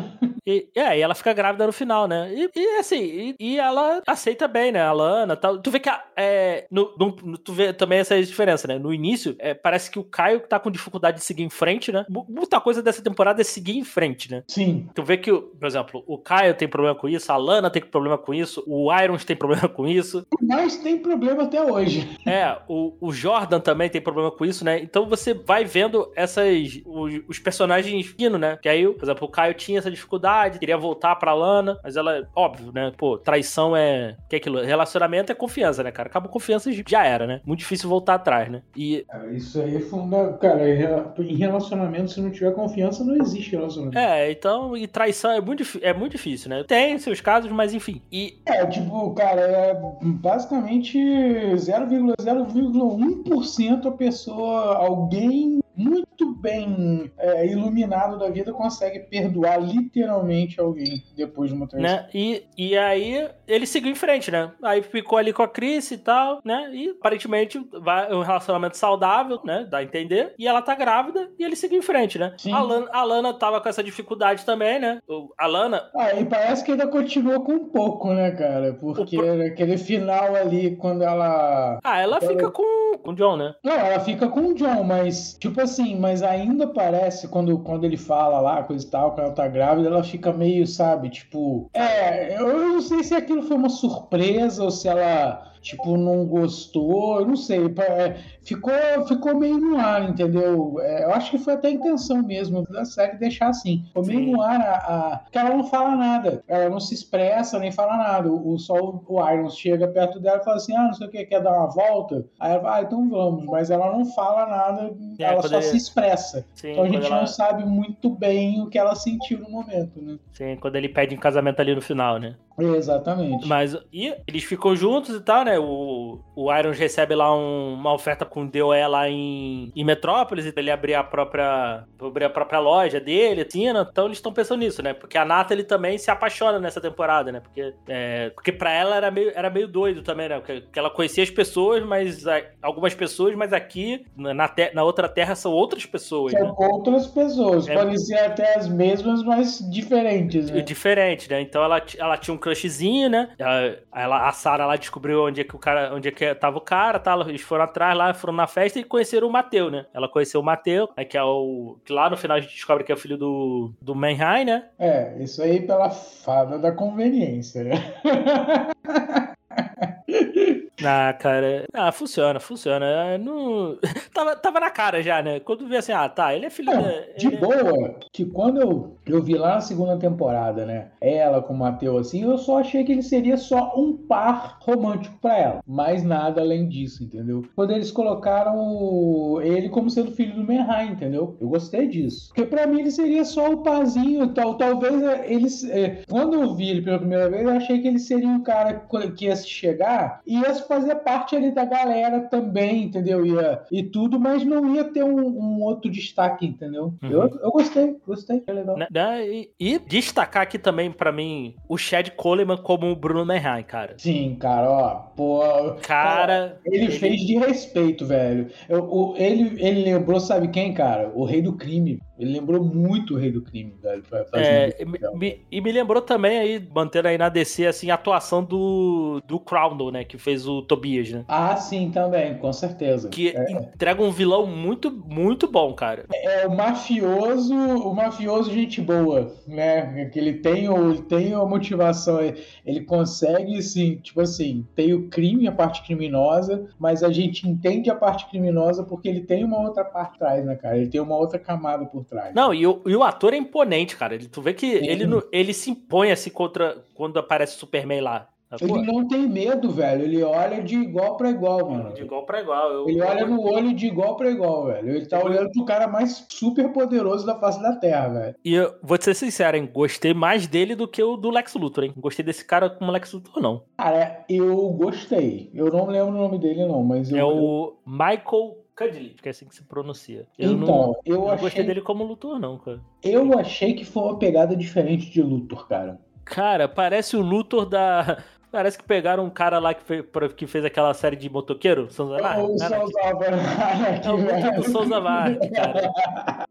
E, é, e ela fica grávida no final, né? E, e assim, e, e ela aceita bem, né? A Lana tal. Tu vê que a, é, no, no- tu vê também essa diferença, né? No início, é, parece que o Caio tá com dificuldade de seguir em frente, né? Mu- Muita coisa dessa temporada é seguir em frente, né? Sim, Tu vê que, por exemplo, o Caio tem problema com isso, a Lana tem problema com isso, o Irons tem problema com isso, mas tem problema até hoje. é, o, o Jordan também tem problema com isso, né? Então você vai vendo essas. Os, os personagens finos, né? Que aí, por exemplo, o Caio tinha essa dificuldade, queria voltar pra Lana, mas ela, óbvio, né? Pô, traição é. Que é aquilo? Relacionamento é confiança, né, cara? Acabou confiança e já era, né? Muito difícil voltar atrás, né? E. Cara, isso aí é fundamental. Cara, em relacionamento, se não tiver confiança, não existe relacionamento. É, então, e traição é muito, é muito difícil, né? Tem seus casos, mas enfim. E É, tipo, cara, é basicamente 0,0,1% a pessoa, alguém muito bem é, iluminado da vida consegue perdoar literalmente alguém depois de uma traição. né? E, e aí ele seguiu em frente, né? Aí ficou ali com a Chris e tal, né? E aparentemente vai é um relacionamento saudável, né? Dá a entender. E ela tá grávida e ele seguiu em frente, né? Sim. A Lana, a Lana tava com essa dificuldade também, né? A Lana. Ah, e parece que ainda continuou com um pouco, né, cara? Porque pro- naquele final ali, quando ela. Ah, ela Então- fica com, com o John, né? Não, ela fica com o John, mas, tipo assim, mas ainda parece, quando, quando ele fala lá, coisa e tal, que ela tá grávida, ela fica meio, sabe, tipo. É, eu não sei se aquilo foi uma surpresa ou se ela, tipo, não gostou, eu não sei. é, Ficou, ficou meio no ar, entendeu? É, eu acho que foi até a intenção mesmo da série deixar assim. Ficou meio Sim. no ar, a, a... porque ela não fala nada, ela não se expressa nem fala nada. O, só o, o Irons chega perto dela e fala assim: ah, não sei o que, quer dar uma volta? Aí ela fala, ah, então vamos, mas ela não fala nada, É, ela só ele- se expressa. Sim, Então a gente ela- não sabe muito bem o que ela sentiu no momento, né? Sim, quando ele pede em casamento ali no final, né? Exatamente. Mas e eles ficam juntos e tal, né? O, o Irons recebe lá um- uma oferta com DOE lá em, em Metrópolis, e ele abrir a própria abrir a própria loja dele, assim, né? Então eles estão pensando nisso, né? Porque a Natalie também se apaixona nessa temporada, né? Porque, é, porque pra ela era meio, era meio doido também, né? Porque, ela conhecia as pessoas, mas algumas pessoas, mas aqui na, te- na outra terra são outras pessoas, né? São outras pessoas, É. podem ser até as mesmas, mas diferentes, né? diferente, né? Então ela, ela tinha um crushzinho, né? Ela, a Sarah lá descobriu onde é que o cara, onde é que tava o cara, tá? Eles foram atrás lá, foram na festa e conheceram o Mateu, né? Ela conheceu o Mateu, né? que é o que lá no final a gente descobre que é o filho do do Manheim, né? É, isso aí pela fada da conveniência, né? Ah, cara, ah, funciona, funciona. É, Não... tava, tava na cara já, né? Quando vê assim, ah, tá, ele é filho Não, da. de ele é- boa, que quando eu, eu vi lá na segunda temporada, né? Ela com o Matheus assim, eu só achei que ele seria só um par romântico pra ela. Mais nada além disso, entendeu? Quando eles colocaram ele como sendo filho do Menheim, entendeu? Eu gostei disso. Porque pra mim ele seria só o parzinho, tal, talvez é, eles. é, quando eu vi ele pela primeira vez, eu achei que ele seria um cara que ia se chegar e ia fazer parte ali da galera também, entendeu? Ia, e tudo, mas não ia ter um, um outro destaque, entendeu? Uhum. Eu, eu gostei, gostei, é legal. né, né? E, e destacar aqui também, pra mim, o Chad Coleman como o Bruno Manheim, cara. Sim, cara, ó, pô. Cara, Ele, fez de respeito, velho. Eu- o- ele, ele lembrou, sabe quem, cara? O rei do crime. Ele lembrou muito o rei do crime, velho. É, e me- e me lembrou também aí, mantendo aí na DC, assim, a atuação do, do Crowdle, né? Que fez o Tobias, né? Ah, sim, também, com certeza. Que entrega um vilão muito, muito bom, cara. É o mafioso, o mafioso gente boa, né? Que ele tem, o, ele tem a motivação, ele consegue, sim, tipo assim, tem o crime, a parte criminosa, mas a gente entende a parte criminosa porque ele tem uma outra parte atrás, né, cara? Ele tem uma outra camada por trás. Não, e o, e o ator é imponente, cara. Ele, tu vê que Sim. ele, no- ele se impõe assim contra quando aparece o Superman lá. sacou? Ele não tem medo, velho. Ele olha de igual pra igual, mano. De igual pra igual. Eu- Ele olha no olho de igual pra igual, velho. Ele tá Eu- olhando pro cara mais super poderoso da face da Terra, velho. E eu vou te ser sincero, hein? Gostei mais dele do que o do Lex Luthor, hein? Gostei desse cara como Lex Luthor, não. Cara, eu gostei. Eu não lembro o nome dele, não, mas eu. É o Michael Cudley, que é assim que se pronuncia. Eu Então, não, eu, eu não achei, gostei dele como Luthor, não, cara. eu achei que foi uma pegada diferente de Luthor, cara. Cara, parece o Luthor da. Parece que pegaram um cara lá que fez, que fez aquela série de motoqueiro, Souza Marques. O Souza Marques, É o Luto do Souza cara.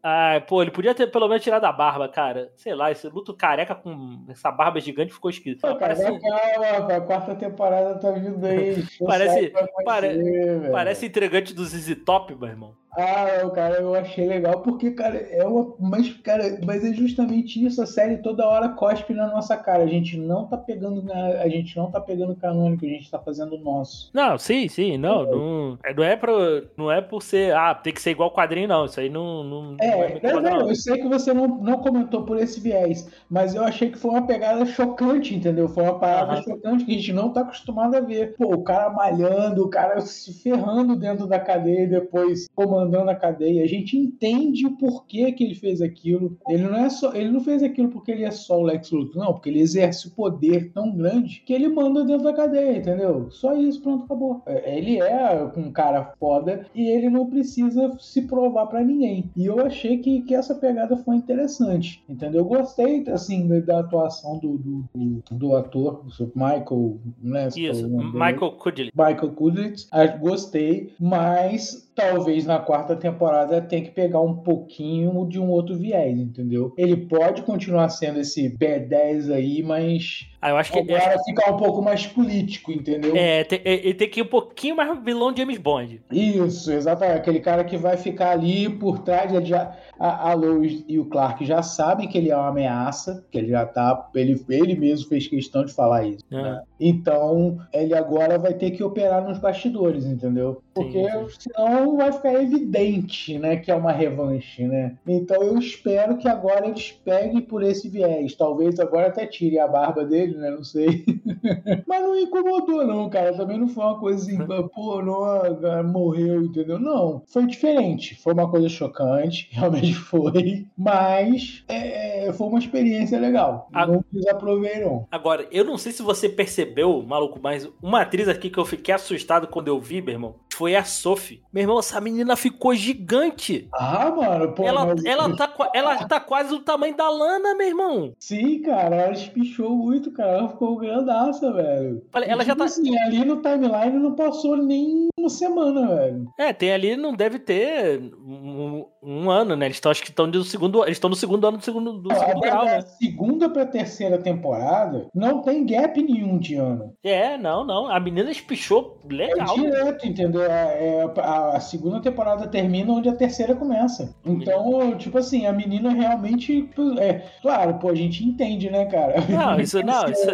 Ah, pô, ele podia ter pelo menos tirado a barba, cara. Sei lá, esse luto careca com essa barba gigante ficou esquisito. Pô, cara, Parece, calma, rapaz, a quarta temporada tá vindo aí. Parece- sair pra acontecer, pare- velho. parece entregante do ZZ Top, meu irmão. Ah, cara, eu achei legal porque, cara, é uma. Mas, cara, mas é justamente isso. A série toda hora cospe na nossa cara. A gente não tá pegando. na- A gente não tá pegando canônico, a gente tá fazendo o nosso. Não, sim, sim, não. Não, é- não, é, pro, não é por ser. Ah, tem que ser igual quadrinho, não. Isso aí não, não, não É, muito não, eu sei que você não, não comentou por esse viés, mas eu achei que foi uma pegada chocante, entendeu? Foi uma parada chocante que a gente não tá acostumado a ver. Pô, o cara malhando, o cara se ferrando dentro da cadeia e depois comandando a cadeia. A gente entende o porquê que ele fez aquilo. Ele não é só, ele não fez aquilo porque ele é só o Lex Luthor, não, porque ele exerce o poder tão grande que ele manda dentro da cadeia, entendeu? Só isso, pronto, acabou. É, Ele é um cara foda e ele não precisa se provar pra ninguém. E eu achei que, que essa pegada foi interessante, entendeu? Eu gostei, assim, da- atuação do, do, do, do ator, o Michael, né? Isso. Michael Kudley. Michael Kudlitz, gostei, mas talvez na quarta temporada tenha que pegar um pouquinho de um outro viés, entendeu? Ele pode continuar sendo esse B10 aí, mas Ah, eu acho que. acho agora ficar um pouco mais político, entendeu? É, é, ele tem que ir um pouquinho mais vilão de James Bond. Isso, exatamente. Aquele cara que vai ficar ali por trás. já- a, a Lois e o Clark já sabem que ele é uma ameaça, que ele já tá. Ele, ele mesmo fez questão de falar isso. né? né? Então, ele agora vai ter que operar nos bastidores, entendeu? Porque Sim, senão vai ficar evidente, né, que é uma revanche, né? Então eu espero que agora eles peguem por esse viés. Talvez agora até tire a barba dele, né? Não sei. Mas não incomodou, não, cara. Também não foi uma coisa assim, pô, não, ah, morreu, entendeu? Não. Foi diferente. Foi uma coisa chocante, realmente foi. Mas é, é, foi uma experiência legal. Ah. Não desaprovei, não. Agora, eu não sei se você percebeu, maluco, mas uma atriz aqui que eu fiquei assustado quando eu vi, meu irmão, foi a Sophie. Meu irmão, essa menina ficou gigante. Ah, mano, pô. ela, mas- ela, tá, ela tá quase do tamanho da Lana, meu irmão. Sim, cara, ela espichou muito, cara. Ela ficou grandaça, velho. E, ela já tipo tá. Assim, ali no timeline não passou nem uma semana, velho. É, tem ali, não deve ter um, um ano, né? Eles estão, acho que estão no segundo. Eles estão no segundo ano do segundo, do segundo Agora, grau, né? segunda pra terceira temporada, não tem gap nenhum de ano. É, não, não. A menina espichou É legal. direto, entendeu? É, é- a, a segunda temporada termina onde a terceira começa. Então, tipo assim, a menina realmente. É, claro, pô, a gente entende, né, cara? Não, isso não, isso,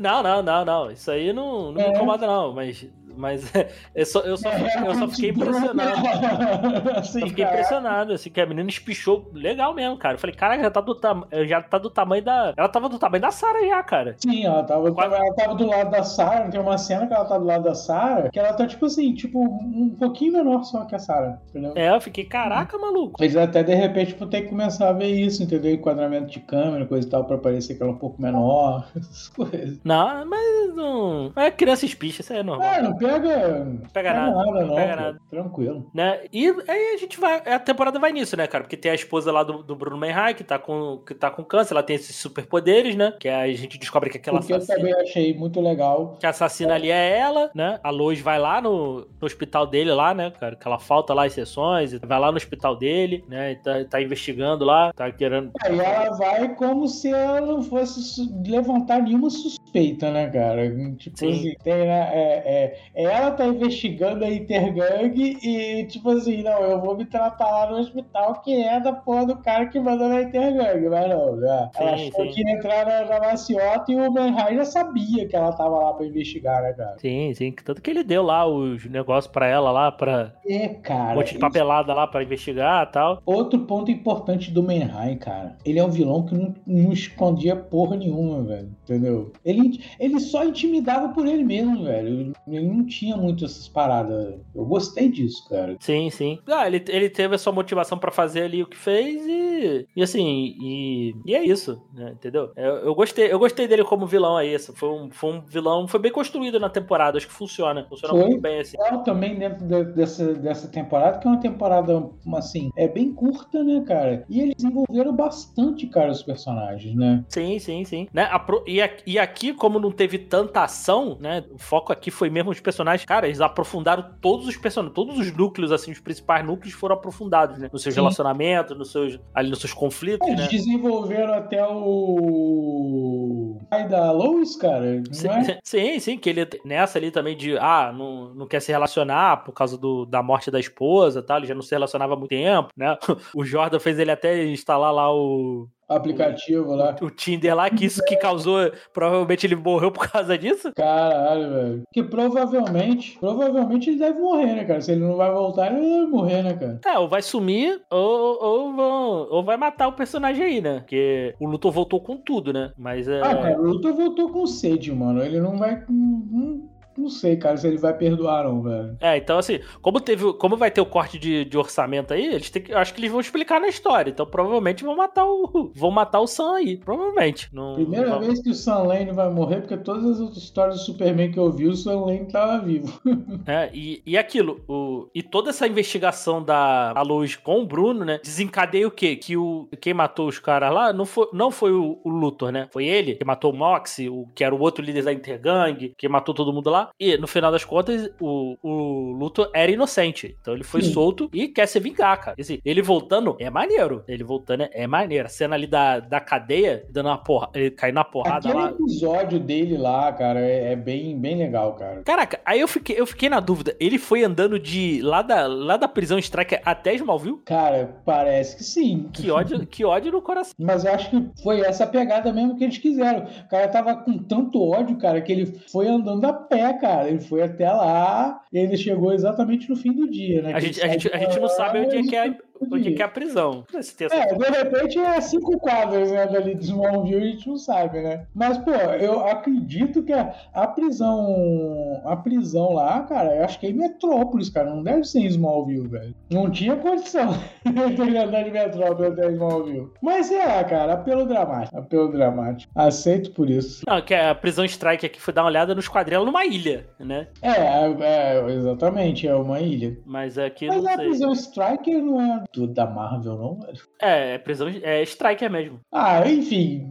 não, não, não, não. Isso aí não, não É. me incomoda, não. Mas, mas eu, só, eu, só, eu só fiquei impressionado. Sim, Eu fiquei cara. impressionado, assim, que a menina espichou legal mesmo, cara. Eu falei, caraca, já tá do, tam... já tá do tamanho da. Ela tava do tamanho da Sarah já, cara. Sim, ela tava, Quase- ela tava do lado da Sarah, tem uma cena que ela tá do lado da Sarah, que ela tá, tipo assim, tipo, um pouquinho menor só que a Sarah, entendeu? É, eu fiquei, caraca, maluco. Eles até de repente vão ter que começar a ver isso, entendeu? Enquadramento de câmera, coisa e tal, pra parecer que ela é um pouco menor, essas coisas. Não, mas não. É criança espicha, isso aí é normal. Ah, não pega. Pega nada, não, não pega pô. nada. Tranquilo. Né? E aí a gente vai. A temporada vai nisso, né, cara? Porque tem a esposa lá do, do Bruno Menhai, que tá, com, que tá com câncer, ela tem esses superpoderes, né? Que a gente descobre que aquela Porque eu assassina. também achei muito legal. Que a assassina ali é ela, né? A Lois vai lá no, no hospital dele lá, né, cara? Que ela falta lá as sessões, e vai lá no hospital dele, né? E tá, tá investigando lá, tá querendo. Aí ela vai como se ela não fosse levantar nenhuma suspeita, né, cara? Tipo Sim. assim, tem, né, é, é, ela tá investigando a Intergang e, tipo assim, não, eu vou me tratar lá no hospital que é da porra do cara que mandou na Intergang, mas não, né? Ela Sim, achou sim. que ia entrar na, na maciota e o Manhai já sabia que ela tava lá pra investigar, né, cara? Sim, sim. Tanto que ele deu lá os negócios pra ela lá, pra. É, Um cara. monte de papelada lá pra investigar e tal. Outro ponto importante do Manhai, cara. Ele é um vilão que não, não escondia porra nenhuma, velho. Entendeu? Ele, ele só intimidava por ele mesmo, velho. Ele não tinha muito essas paradas. Eu gostei disso, cara. Sim, sim. Ah, ele, ele teve a sua motivação pra fazer ali o que fez e. E assim, e, e é isso, né? Entendeu? Eu, eu gostei, eu gostei dele como vilão aí. Esse Foi um, foi um vilão. Foi bem construído na temporada, acho que funciona. Funciona Foi. muito bem, assim. Legal também dentro de- dessa, dessa temporada, que é uma temporada, assim, é bem curta, né, cara? E eles desenvolveram bastante, cara, os personagens, né? Sim, sim, sim. Né? Pro- e, aqui, como não teve tanta ação, né, o foco aqui foi mesmo os personagens. Cara, eles aprofundaram todos os personagens, todos os núcleos, assim, os principais núcleos foram aprofundados, né? Nos seus Sim. relacionamentos, nos seus, ali nos seus conflitos, Eles né? desenvolveram até o. pai da Lois, cara. Não Sim, é? sim, sim, que ele nessa ali também de ah, não, não quer se relacionar por causa do, da morte da esposa, tal, ele já não se relacionava há muito tempo, né? O Jordan fez ele até instalar lá o, Aplicativo lá. o Tinder lá, que isso que causou, provavelmente ele morreu por causa disso. Caralho, velho. Porque provavelmente, provavelmente ele deve morrer, né, cara? Se ele não vai voltar, ele deve morrer, né, cara? É, ou vai sumir, ou, ou, vão, ou vai matar o personagem aí, né? Porque o Luthor voltou com tudo, né? Mas é. Ah, cara, o Luthor voltou com sede, mano. Ele não vai. Não, não sei, cara, se ele vai perdoar, não, velho. É, então assim, como teve, como vai ter o corte de, de orçamento aí, eles têm que, acho que eles vão explicar na história. Então provavelmente vão matar o, vão matar o Sam aí, provavelmente. Não, Primeira não- vez que o Sam Lane vai morrer, porque todas as outras histórias do Superman que eu vi, o Sam Lane tava vivo. É, e, e aquilo, o, e toda essa investigação da Lois com o Bruno, né? Desencadeia o quê? Que o, quem matou os caras lá não foi, não foi o, o Luthor, né? Foi ele que matou o Moxie, o, que era o outro líder da Intergang, que matou todo mundo lá. E no final das contas, o, o Luthor era inocente. Então ele foi Sim. solto e quer se vingar, cara. Assim, ele voltando é maneiro. Ele voltando é, é maneiro. A cena ali da, da cadeia, dando uma porra, ele caindo na porrada Aquele lá. episódio dele lá, cara, é, é bem, bem legal, cara. Caraca, aí eu fiquei, eu fiquei na dúvida. Ele foi andando de lá da, lá da prisão Striker até Smallville? Cara, parece que sim. Que ódio, que ódio no coração. Mas eu acho que foi essa pegada mesmo que eles quiseram. O cara tava com tanto ódio, cara, que ele foi andando a pé, cara. Ele foi até lá e ele chegou exatamente no fim do dia, né? A gente, a, gente, a gente não sabe onde é que é, do onde é, que é a prisão. Não sei se tem essa- É, de repente é cinco quadras né, dali de Smallville, a gente não sabe, né? Mas, pô, eu acredito que a, a prisão. A prisão lá, cara, eu acho que é em Metrópolis, cara. Não deve ser em Smallville, velho. Não tinha condição de andar de Metrópolis até Smallville. Mas sei lá, cara, apelo dramático. Apelo dramático. Aceito por isso. Não, que a prisão Strike aqui foi dar uma olhada nos quadrinhos numa ilha, né? É, é, é, exatamente, é uma ilha. Mas aqui Mas não a sei. prisão Striker não é do, da Marvel, não, velho. É, é prisão. É Striker mesmo. Ah, enfim.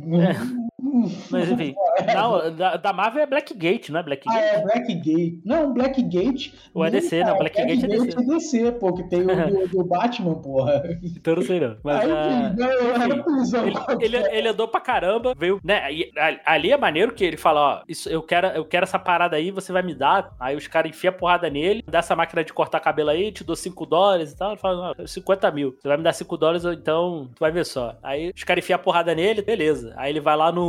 Mas enfim. Não, da, da Marvel é Blackgate, não é Blackgate? Ah, é Blackgate. Não, Blackgate. Ou é DC, não, Blackgate é DC. é DC, pô, que tem o do, Batman, porra. Então não sei não. Mas Aí, ah, enfim, é prisão Ele, ele, ele andou pra caramba, veio, né? e a- ali é maneiro que ele fala, ó, isso, eu, quero, eu quero essa parada aí, você vai me dar. Aí os caras enfiam a porrada nele, dá essa máquina de cortar cabelo aí, te dou 5 dólares e tal. Ele fala, ó, 50 mil. Você vai me dar 5 dólares, ou então tu vai ver só. Aí os caras enfiam a porrada nele, beleza. Aí ele vai lá no,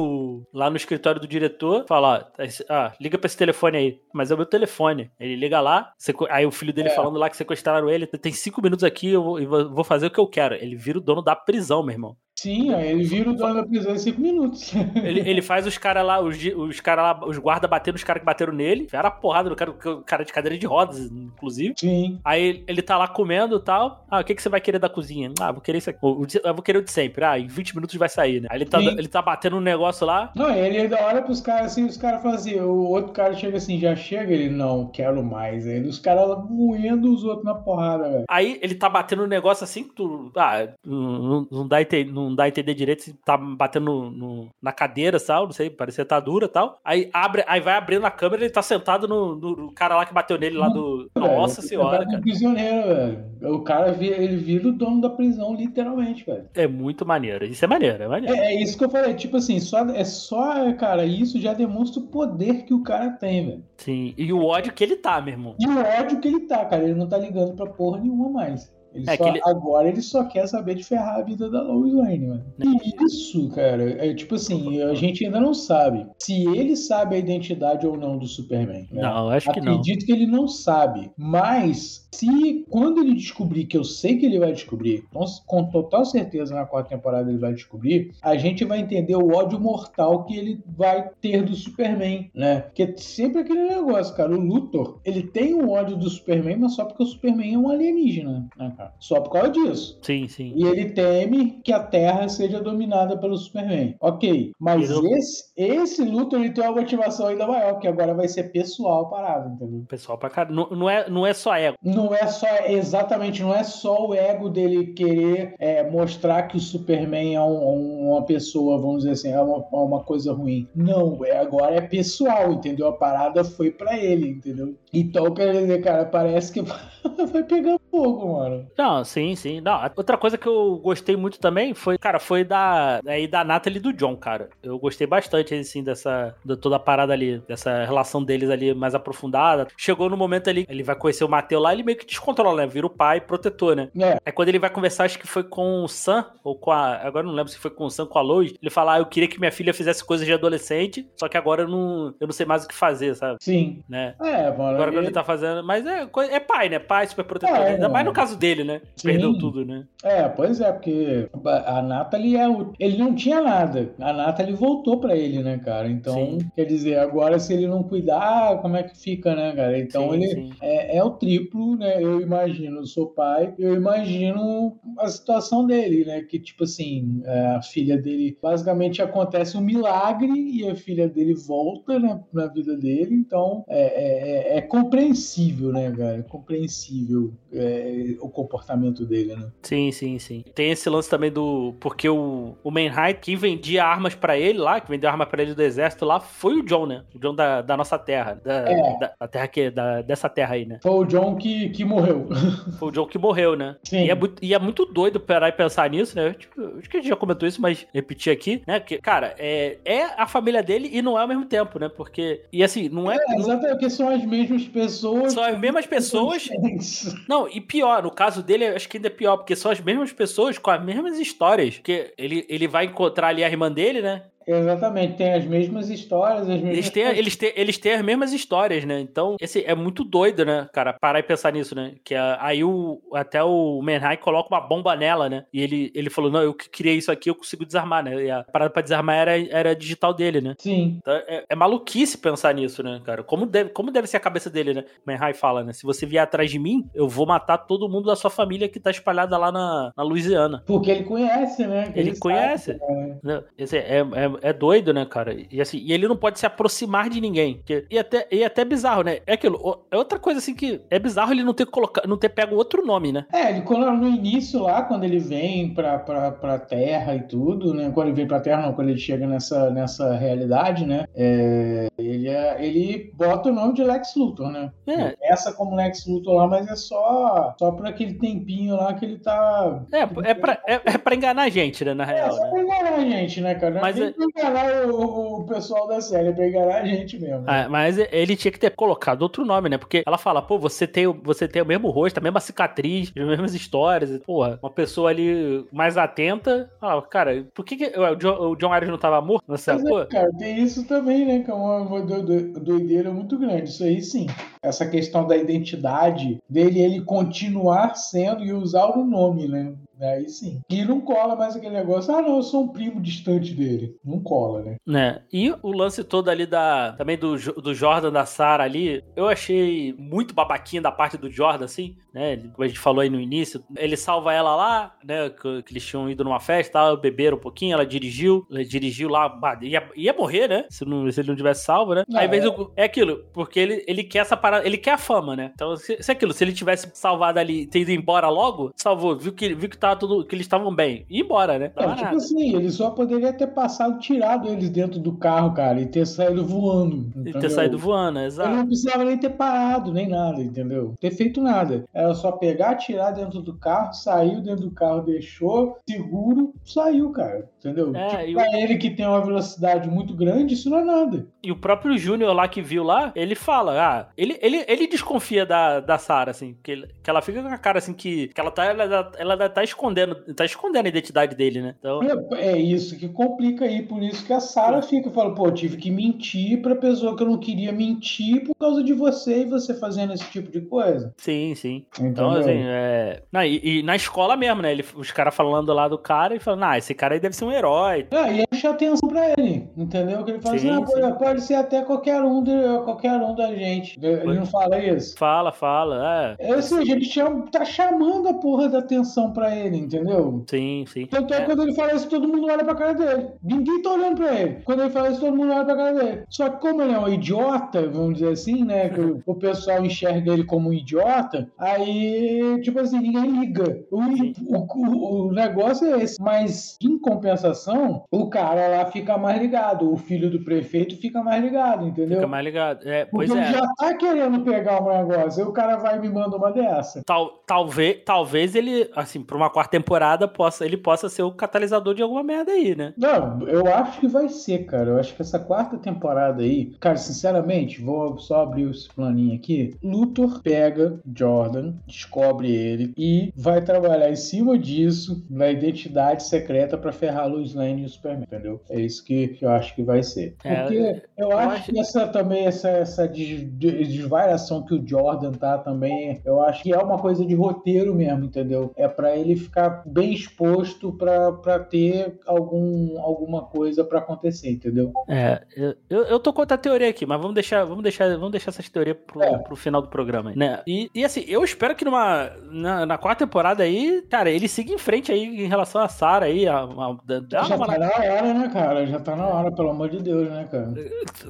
lá no escritório do diretor, fala, esse- ah, liga pra esse telefone aí. Mas é o meu telefone. Ele liga lá, aí o filho dele É. falando lá que sequestraram ele, tem 5 minutos aqui, eu vou, eu vou- vou fazer o que eu quero. Ele vira o dono da prisão, meu irmão. Sim, aí ele vira o dono da prisão em cinco minutos. Ele, ele faz os caras lá, os, os caras lá, os guardas batendo os caras que bateram nele. Era a porrada do cara, cara de cadeira de rodas, inclusive. Sim. Aí ele- tá lá comendo e tal. Ah, o que, que você vai querer da cozinha? Ah, vou querer isso aqui. Eu vou querer o de sempre. Ah, em 20 minutos vai sair, né? Aí ele tá, Sim. ele tá batendo um negócio lá. Não, ele ainda olha pros caras assim, os caras falam assim, o outro cara chega assim, já chega, ele, não, quero mais. Aí os caras lá moendo os outros na porrada, velho. Aí ele tá batendo um negócio assim que tu. Ah, não, não, dá, a ente- não dá a entender direito se tá batendo no- no- na cadeira, sabe? Não sei, parecia tá dura e tal. Aí abre, aí vai abrindo a câmera e ele tá sentado no, no- cara lá que bateu nele lá do. Nossa Velho, senhora, ele tá cara. um prisioneiro, velho. O cara, vira, ele vira o dono da prisão, literalmente, velho. É muito maneiro. Isso é maneiro, é maneiro. É, é isso que eu falei, tipo assim, só, é só, cara, isso já demonstra o poder que o cara tem, velho. Sim. E o ódio que ele tá, meu irmão. E o ódio que ele tá, cara, ele não tá ligando pra porra nenhuma mais. Ele É só- ele- Agora ele só quer saber de ferrar a vida da Lois Lane, mano. E isso, cara, é tipo assim, a gente ainda não sabe se ele sabe a identidade ou não do Superman. né? Não, eu acho que não. Acredito que ele não sabe. Mas se quando ele descobrir, que eu sei que ele vai descobrir, então, com total certeza na quarta temporada ele vai descobrir, a gente vai entender o ódio mortal que ele vai ter do Superman, né? Porque sempre aquele negócio, cara, o Luthor, ele tem um ódio do Superman, mas só porque o Superman é um alienígena, né, cara? Só por causa disso. Sim, sim. E ele teme que a Terra seja dominada pelo Superman. Ok. Mas esse, esse Luthor ele tem uma motivação ainda maior, que agora vai ser pessoal a parada, entendeu? Pessoal pra caralho. Não, não, é, não é só ego. Não é só, exatamente, não é só o ego dele querer é, mostrar que o Superman é um- um- uma pessoa, vamos dizer assim, é uma, é uma coisa ruim. Não, é, agora é pessoal, entendeu? A parada foi pra ele, entendeu? Então, quer dizer, cara, parece que vai pegar fogo, mano. Não, sim, sim. Não, outra coisa que eu gostei muito também foi, cara, foi da aí da Natalie e do John, cara. Eu gostei bastante, assim, dessa, de toda a parada ali, dessa relação deles ali mais aprofundada. Chegou no momento ali, ele vai conhecer o Mateu lá, ele meio que descontrola, né? Vira o pai protetor, né? É, Aí quando ele vai conversar, acho que foi com o Sam, ou com a. Agora não lembro se foi com o Sam, com a Lois. Ele fala: ah, eu queria que minha filha fizesse coisas de adolescente, só que agora eu não, eu não sei mais o que fazer, sabe? sim. Né? É, mano. Agora quando ele- ele tá fazendo. Mas é, é pai, né? Pai super protetor. É, né? Ainda mais é. no caso dele, né? Sim. Perdeu tudo, né? É, pois é, porque a Nathalie é o... Ele não tinha nada. A Nathalie voltou pra ele, né, cara? Então, Sim. quer dizer, agora se ele não cuidar, como é que fica, né, cara? Então Sim, ele. É, é o triplo, né? Eu imagino, eu sou pai, eu imagino a situação dele, né? Que, tipo assim, é, a filha dele, basicamente acontece um milagre e a filha dele volta né, na vida dele, então é, é- é- é compreensível, né, cara? É compreensível é, o comportamento dele, né? Sim, sim, sim. Tem esse lance também do. Porque o, o Manhide, quem vendia armas pra ele lá, que vendeu arma pra ele do exército lá, foi o John, né? O John da, da nossa terra. Da, É. da, da terra que. Da, dessa terra aí, né? Foi o John que, que morreu. Foi o John que morreu, né? Sim. E é, muito, e é muito doido parar e pensar nisso, né? Tipo, acho que a gente já comentou isso, mas repetir aqui, né? Porque, cara, é, é a família dele e não é ao mesmo tempo, né? Porque. E assim, não é. É, não- exatamente, porque são as mesmas pessoas. são as mesmas pessoas. diferentes. Não, e pior, no caso dele, acho que ainda é pior, porque são as mesmas pessoas com as mesmas histórias. Porque ele, ele vai encontrar ali a irmã dele, né? Exatamente, tem as mesmas histórias, as mesmas Eles têm, eles, têm, eles têm as mesmas histórias, né? Então, esse é muito doido, né, cara? Parar e pensar nisso, né? Que a- aí o, até o Manhai coloca uma bomba nela, né? E ele, ele falou: Não, eu que criei isso aqui, eu consigo desarmar, né? E a parada pra desarmar era, era digital dele, né? Sim, Então, é, é maluquice pensar nisso, né, cara? Como deve, como deve ser a cabeça dele, né? O Manhai fala, né? Se você vier atrás de mim, eu vou matar todo mundo da sua família que tá espalhada lá na, na Louisiana. porque ele conhece, né? Ele sabe, conhece. né? Né? Esse é, é, é doido, né, cara? E, assim, e ele não pode se aproximar de ninguém. E, até, e até bizarro, né? É aquilo. É outra coisa assim que. É bizarro ele não ter colocado, não ter pego outro nome, né? É, ele quando no início lá, quando ele vem pra, pra, pra Terra e tudo, né? Quando ele vem pra Terra, não, quando ele chega nessa, nessa realidade, né? É, ele, é- ele bota o nome de Lex Luthor, né? É. Começa como Lex Luthor lá, mas é só, só por aquele tempinho lá que ele tá. É, é, pra, é, é pra enganar a gente, né, na É, real, só né? pra enganar a gente, né, cara? Mas é é- enganar o, o pessoal da série, é pra enganar a gente mesmo. Ah, mas ele tinha que ter colocado outro nome, né? Porque ela fala, pô, você tem, o- você tem o mesmo rosto, a mesma cicatriz, as mesmas histórias. e, Porra, uma pessoa ali mais atenta. Ah, cara, por que, que o, John, o John Arias não tava morto nessa Mas é, porra? cara, tem isso também, né? Que é uma, uma do- do- doideira muito grande. Isso aí sim. Essa questão da identidade dele, ele continuar sendo e usar o nome, né? Aí sim. E não cola mais aquele negócio, ah, não, eu sou um primo distante dele. Não cola, né? Né? E o lance todo ali da. Também do, do Jordan da Sarah ali, eu achei muito babaquinha da parte do Jordan, assim, né? Como a gente falou aí no início. Ele salva ela lá, né? Que, que eles tinham ido numa festa, tal, beberam um pouquinho, ela dirigiu, ela dirigiu lá, ia, ia morrer, né? Se, não, se ele não tivesse salvo, né? Não, aí é. é aquilo, porque ele, ele quer essa parada, ele quer a fama, né? Então, se, se é aquilo, se ele tivesse salvado ali, ter ido embora logo, salvou, viu que, viu que tava tudo, que eles estavam bem, e embora, né? É, tipo nada. assim, ele só poderia ter passado, tirado eles dentro do carro, cara, e ter saído voando. E ter entendeu? saído voando, Ele exato. não precisava nem ter parado, nem nada, entendeu? Ter feito nada. Era só pegar, tirar dentro do carro, saiu dentro do carro, deixou, seguro, saiu, cara. Entendeu? É, tipo, e o- pra ele que tem uma velocidade muito grande, isso não é nada. E o próprio Júnior lá que viu lá, ele fala, ah, ele, ele, ele desconfia da, da Sarah, assim, que, ele- que ela fica com a cara assim que, que ela, tá, ela, ela tá escondendo, tá escondendo a identidade dele, né? Então, É, é isso que complica aí, por isso que a Sarah fica, fala, pô, eu tive que mentir pra pessoa que eu não queria mentir por causa de você e você fazendo esse tipo de coisa. sim, sim. Entendeu? Então, assim, é. Não, e, e na escola mesmo, né? Ele, os caras falando lá do cara e falando, ah, esse cara aí deve ser um herói. Ah, e achar atenção pra ele, entendeu? Que ele fala Sim, assim, ah, pode, pode ser até qualquer um, de, qualquer um da gente. Ele não fala isso? Fala, fala, é. Ou seja, ele chama, tá chamando a porra da atenção pra ele, entendeu? Sim, sim. Tanto é, É. que quando ele fala isso, todo mundo olha pra cara dele. Ninguém tá olhando pra ele. Quando ele fala isso, todo mundo olha pra cara dele. Só que como ele é um idiota, vamos dizer assim, né? Que o, pessoal enxerga ele como um idiota, aí, tipo assim, ninguém liga. O, o, o, negócio é esse. Mas, em compensação, o cara lá fica mais ligado. O filho do prefeito fica mais ligado, entendeu? Fica mais ligado. É, Porque pois ele é. já tá querendo pegar um negócio. Aí o cara vai e me manda uma dessa. Tal, talvez, talvez ele, assim, pra uma quarta temporada, possa, ele possa ser o catalisador de alguma merda aí, né? Não, eu acho que vai ser, cara. Eu acho que essa quarta temporada aí, cara, sinceramente, vou só abrir esse planinho aqui. Luthor pega Jordan, descobre ele e vai trabalhar em cima disso, na identidade secreta pra ferrar Lois Lane e o Superman, entendeu? É isso que, eu acho que vai ser. É, Porque eu, acho, acho- que essa também, essa, essa des- des- desvariação que o Jordan tá também, eu acho que é uma coisa de roteiro mesmo, entendeu? É pra ele ficar bem exposto pra pra ter algum, alguma coisa pra acontecer, entendeu? É, eu, eu tô com outra teoria aqui, mas vamos deixar, vamos deixar, vamos deixar essas teorias pro, É. pro final do programa né? E, e assim, eu espero que numa na, na quarta temporada aí, cara, ele siga em frente aí em relação a Sarah aí, a, a, dá Já tá na hora, né, cara? Já tá na hora, pelo amor de Deus, né, cara?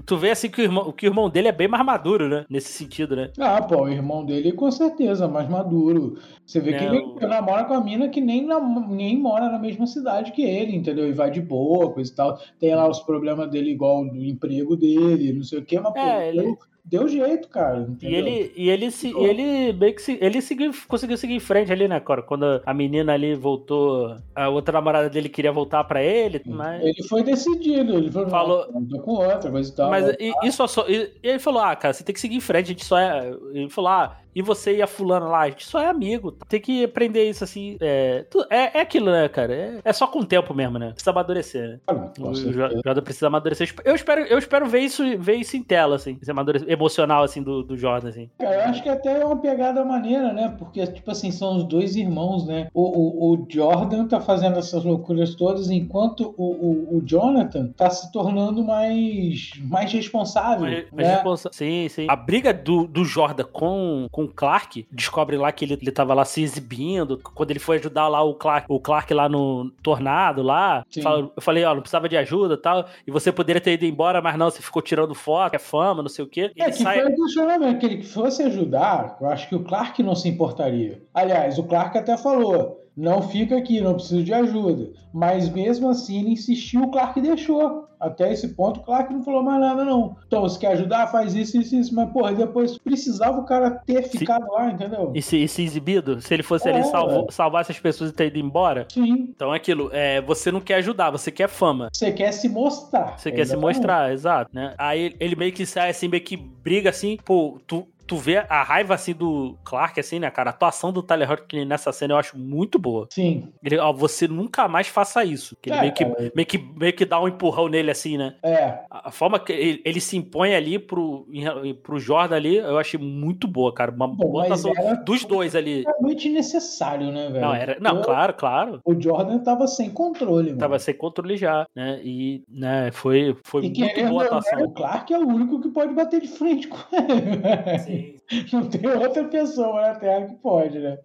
tu vê assim que o irmão, que o irmão dele é bem mais maduro, né? Nesse sentido, né? Ah, pô, o irmão dele com certeza, mais maduro. Você vê que Não. ele namora com a mina que nem, nam- nem mora na mesma cidade que ele, entendeu? E vai de boa, coisa e tal. Tem lá os problemas dele, igual do emprego dele, não sei o quê, mas pô, É, ele- deu, deu jeito, cara. E Entendeu? ele, e ele, se, e ele meio que se, ele seguiu, conseguiu seguir em frente ali, né, cara? Quando a menina ali voltou, a outra namorada dele queria voltar pra ele, mas. Ele foi decidido, ele falou, Falou- não, tô com outra, coisa e tal. Mas e, isso só. E, e ele falou, ah, cara, você tem que seguir em frente, a gente só é. Ele falou, ah, e você e a fulana lá, a gente só é amigo. Tem que aprender isso assim. É, é, é aquilo, né, cara? É, é só com o tempo mesmo, né? Precisa amadurecer, né? Com O certeza. jo- jogador precisa amadurecer. Eu espero, eu espero ver isso, ver isso em tela, assim. Esse amadurecimento emocional, assim, do, do Jordan, assim. Cara, eu acho que até é uma pegada maneira, né? Porque, tipo assim, são os dois irmãos, né? O, o, o Jordan tá fazendo essas loucuras todas, enquanto o, o, o Jonathan tá se tornando mais, mais responsável, mas né? responsa- Sim, sim. A briga do, do Jordan com, com o Clark, descobre lá que ele, ele tava lá se exibindo. Quando ele foi ajudar lá o Clark, o Clark lá no tornado lá. Fala- eu falei, ó, não precisava de ajuda e tal. E você poderia ter ido embora, mas não, você ficou tirando foto, é fama, não sei o quê. É, Ele que sai. foi o questionamento, que ele fosse ajudar, eu acho que o Clark não se importaria. Aliás, o Clark até falou, não fica aqui, não preciso de ajuda. Mas mesmo assim ele insistiu, o Clark deixou. Até esse ponto, o Clark não falou mais nada, não. Então, você quer ajudar? Faz isso, isso, isso. Mas, porra, depois precisava o cara ter ficado lá, entendeu? E se, e se exibido, se ele fosse É, ali salvo- é. salvar essas pessoas e ter ido embora. Sim. Então é aquilo, é, você não quer ajudar, você quer fama. Você quer se mostrar. Você quer se mostrar, exato, né? Aí ele meio que sai assim, meio que briga assim, pô, tu, tu vê a raiva assim do Clark, assim, né, cara? A atuação do Tyler Hoechlin nessa cena eu acho muito boa. Sim. Ele, ó, você nunca mais faça isso. Ele É, meio, que, cara. meio, que, meio que dá um empurrão nele assim, né? É. A forma que ele, ele se impõe ali pro, pro Jordan ali, eu achei muito boa, cara. Uma Bom, boa atuação dos dois ali. totalmente necessário, né, velho? Não, era, não, Porque claro, claro. O Jordan tava sem controle, mano. Tava sem controle já, né? E, né, foi, foi E muito querendo boa a não, atuação. o Clark é o único que pode bater de frente com ele. Sim. Não tem outra pessoa na Terra que pode, né?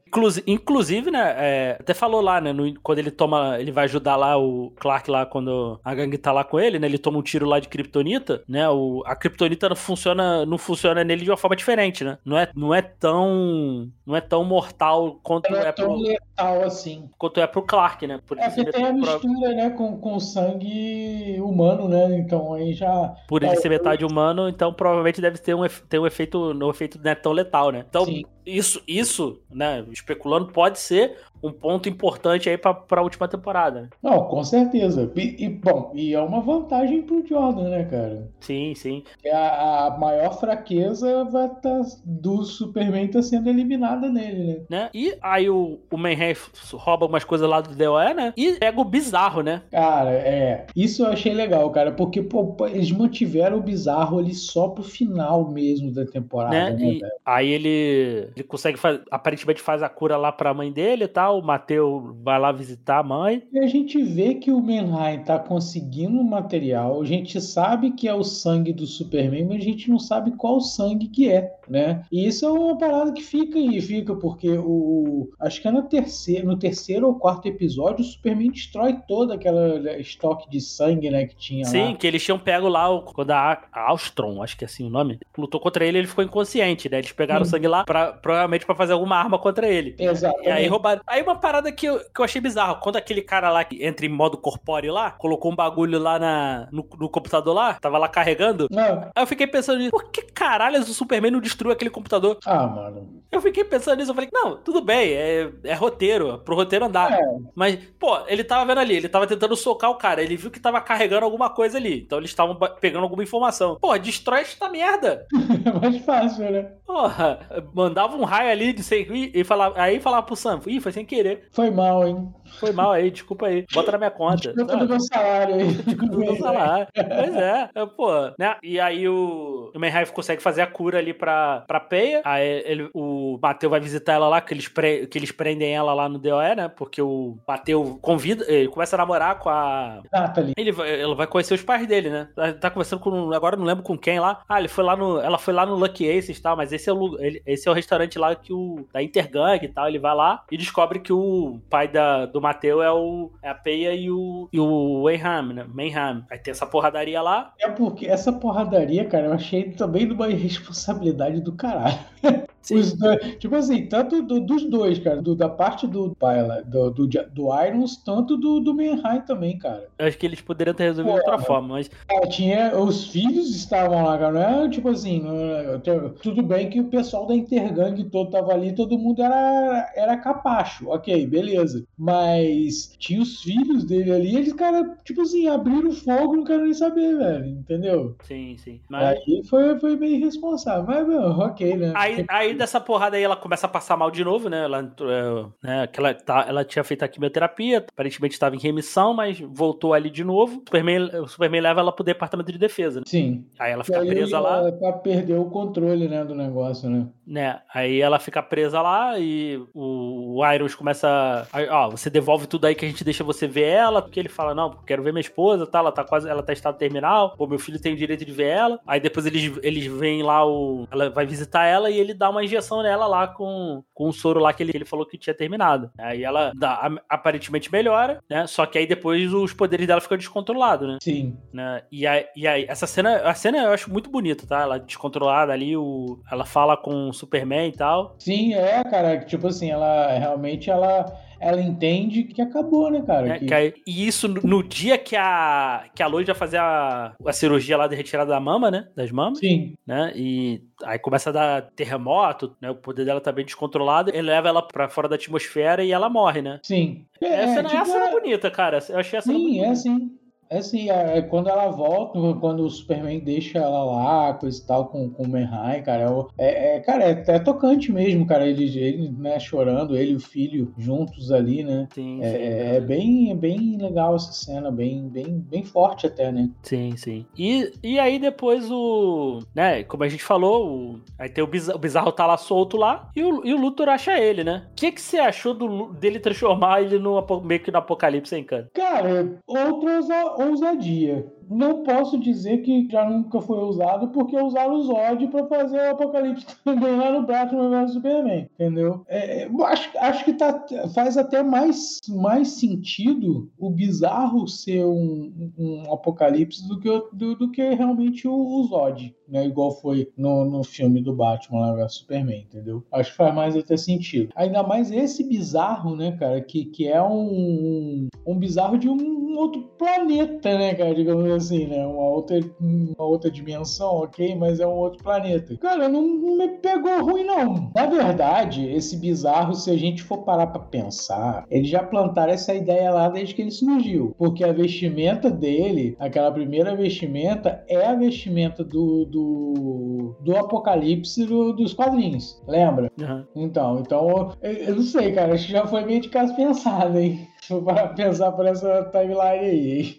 Inclusive, né, é, até falou lá, né, no- quando ele toma, ele vai ajudar lá o Clark lá, quando a gangue tá lá com ele, né, ele toma um tiro lá de Kryptonita, né, o, a Kryptonita não funciona, não funciona nele de uma forma diferente, né, não é, não é tão, não é tão mortal quanto Não é, é tão pro, letal assim. quanto é pro Clark, né, por É ser tem a metade, mistura, né, com, com sangue humano, né? Então aí já. por ele É, ser metade humano, então provavelmente deve ter um, ter um efeito, um efeito não é tão letal, né, então Sim. Isso, isso, né, especulando, pode ser um ponto importante aí pra, pra última temporada. Não, com certeza. E, e, bom, e é uma vantagem pro Jordan, né, cara? Sim, sim. Que A, a maior fraqueza vai tá, do Superman tá sendo eliminada nele, né? Né? E aí o, o Manhattan rouba umas coisas lá do DOE, né? E pega o bizarro, né? Cara, é. Isso eu achei legal, cara, porque pô, eles mantiveram o bizarro ali só pro final mesmo da temporada, né? né, E aí ele, ele consegue faz, aparentemente faz a cura lá pra mãe dele e tal. O Mateu vai lá visitar a mãe. E a gente vê que o Manheim tá conseguindo o material, a gente sabe que é o sangue do Superman, mas a gente não sabe qual sangue que é, né? E isso é uma parada que fica aí, fica, porque o. Acho que é no terceiro, no terceiro ou quarto episódio, o Superman destrói toda aquela né, estoque de sangue, né, que tinha Sim, lá. que eles tinham pego lá o- quando a, a Austron, acho que é assim o nome, lutou contra ele ele ficou inconsciente, né? Eles pegaram o Hum. sangue lá pra, provavelmente pra fazer alguma arma contra ele. Exatamente. E aí roubaram. Aí uma parada que eu, que eu achei bizarro. Quando aquele cara lá que entra em modo corpóreo lá, colocou um bagulho lá na, no, no computador lá, tava lá carregando. Não. Aí eu fiquei pensando por que caralho o Superman não destruiu aquele computador? Ah, mano. Eu fiquei pensando nisso, eu falei, não, tudo bem, é, é roteiro, pro roteiro andar. É. Mas, pô, ele tava vendo ali, ele tava tentando socar o cara, ele viu que tava carregando alguma coisa ali. Então eles estavam pegando alguma informação. Pô, destrói esta merda. É mais fácil, né? Porra, mandava um raio ali de sem e falava, aí falava pro Sam, ih, foi sem querer. Foi mal, hein? Foi mal aí, desculpa aí. Bota na minha conta. Desculpa do meu salário aí. Do meu salário. Pois é, pô, né? E aí o, o Manhive consegue fazer a cura ali pra, pra Peia. Aí ele, o Mateu vai visitar ela lá, que eles, pre- que eles prendem ela lá no DOE, né? Porque o Mateu convida, ele começa a namorar com a. Nathalie. Ele vai, ela vai conhecer os pais dele, né? Tá- Tá conversando com. Agora não lembro com quem lá. Ah, ele foi lá no. Ela foi lá no Lucky Aces e tal, mas esse é o, ele- esse é o restaurante lá que o. Da Intergang e tal. Ele vai lá e descobre que o pai da, do Mateu é o. É a Peia e o. E o Wayham, né? Mayham. Aí tem essa porradaria lá. É porque essa porradaria, cara, eu achei também de uma irresponsabilidade do caralho. Dois, tipo assim, tanto do- dos dois, cara, do- da parte do pai do, do, do Irons, tanto do, do Manheim também, cara. Eu acho que eles poderiam ter resolvido de outra Porra. forma, mas. Cara, tinha, os filhos estavam lá, cara, não é tipo assim, é- tudo bem que o pessoal da Intergang todo tava ali, todo mundo era, era capacho, ok, beleza. Mas tinha os filhos dele ali, eles, cara, tipo assim, abriram fogo, não quero nem saber, velho, entendeu? Sim, sim. Mas. Aí foi, foi meio irresponsável, mas, meu, ok, né? Aí, aí dessa porrada aí ela começa a passar mal de novo, né? Ela, é, né, que ela, tá, ela tinha feito a quimioterapia, aparentemente estava em remissão, mas voltou ali de novo. O Superman, o Superman leva ela pro departamento de defesa, né? Sim. Aí ela fica aí, presa lá, ela Pra perder o controle, né, do negócio, né? né? Aí ela fica presa lá e o, o Irons começa. Ó, você devolve tudo aí que a gente deixa você ver ela, porque ele fala: Não, quero ver minha esposa, tá? Ela tá quase. Ela tá em estado terminal, pô, meu filho tem o direito de ver ela. Aí depois eles, eles vêm lá, o. Ela vai visitar ela e ele dá uma injeção nela lá com, com o soro lá que ele, ele falou que tinha terminado. Aí ela dá, aparentemente melhora, né? Só que aí depois os poderes dela ficam descontrolados, né? Sim. né? E aí, e aí, essa cena, a cena eu acho muito bonita, tá? Ela descontrolada ali, o, ela fala com o Superman e tal. Sim, é, cara, tipo assim, ela realmente ela, ela entende que acabou, né, cara? né? Que- e isso no, dia que a, que a Lois vai fazer a, a cirurgia lá de retirada da mama, né? Das mamas, Sim, né? E aí começa a dar terremoto, né? O poder dela tá bem descontrolado. Ele leva ela pra fora da atmosfera e ela morre, né? sim. É, essa, cena- tipo, essa é- é bonita, cara. Eu achei essa Sim, é bonita. É sim, é, é quando ela volta, quando o Superman deixa ela lá, coisa e tal, com, com o Manheim, cara, é, é- cara, é, é tocante mesmo, cara, ele, ele né, chorando, ele e o filho juntos ali, né, Sim, sim. é, é bem, é bem legal essa cena, bem, bem, bem forte até, né. Sim, sim. E, e aí depois o. Né, como a gente falou, o, aí tem o bizarro, o bizarro tá lá solto lá e o, e o Luthor acha ele, né? O que, que você achou do, dele transformar ele no, meio que no apocalipse, hein, cara? Cara, outra ousa- ousadia. Não posso dizer que já nunca foi usado, porque usaram o Zod pra fazer o Apocalipse também lá no Batman vs Superman, entendeu? É, é, acho, acho que tá, faz até mais, mais sentido o bizarro ser um, um Apocalipse do que, do, do que realmente o, o Zod, né? Igual foi no, no filme do Batman vs Superman, entendeu? Acho que faz mais até sentido. Ainda mais esse bizarro, né, cara, que, que é um, um bizarro de um outro planeta, né, cara? Digamos assim, né? Uma outra, uma outra dimensão, ok, mas é um outro planeta. Cara, não me pegou ruim, não. Na verdade, esse bizarro, se a gente for parar pra pensar, eles já plantaram essa ideia lá desde que ele surgiu. Porque a vestimenta dele, aquela primeira vestimenta, é a vestimenta do, do, do apocalipse do, dos quadrinhos. Lembra? Uhum. Então, então, eu, eu não sei, cara. Acho que já foi meio de caso pensado, hein? Para pensar por essa timeline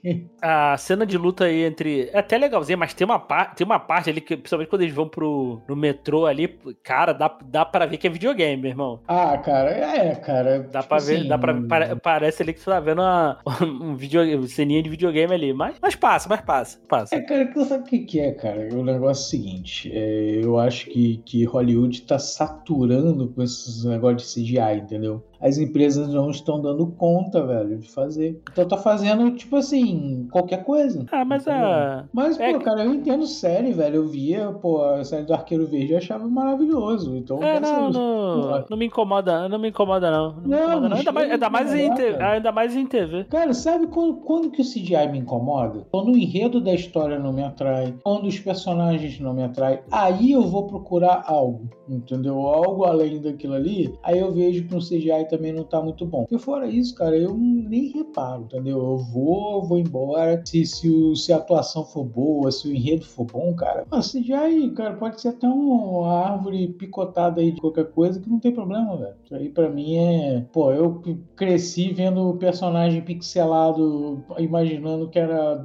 aí. A cena de luta aí entre. É até legalzinha, mas tem uma, par... tem uma parte ali que, principalmente quando eles vão pro no metrô ali, cara, dá, dá pra ver que é videogame, meu irmão. Ah, cara, é, cara. Dá tipo pra ver, assim... dá pra. Pare... Parece ali que você tá vendo uma, um video... ceninha de videogame ali. Mas, mas passa, mas passa, passa. É, cara, sabe o que, que é, cara? O negócio é o seguinte: é, eu acho que, que Hollywood tá saturando com esses negócios de CGI, entendeu? As empresas não estão dando conta, velho, de fazer. Então tá fazendo, tipo assim, qualquer coisa. Ah, mas a. Mas, é... pô, cara, eu entendo série, velho. Eu via, pô, a série do Arqueiro Verde eu achava maravilhoso. Então, é, não, não, não, me incomoda, não me incomoda, não. Não, não, incomoda, não. Ainda, mais, ainda, mais em TV, ainda mais em TV. Cara, sabe quando, quando que o CGI me incomoda? Quando o enredo da história não me atrai, quando os personagens não me atraem, aí eu vou procurar algo, entendeu? Algo além daquilo ali. Aí eu vejo que um CGI também não tá muito bom. Porque fora isso, cara, eu nem reparo, entendeu? Eu vou, vou embora. Se, se, o, se a atuação for boa, se o enredo for bom, cara, você já aí, cara, pode ser até uma árvore picotada aí de qualquer coisa que não tem problema, velho. Isso aí pra mim é. Pô, eu cresci vendo o personagem pixelado, imaginando que era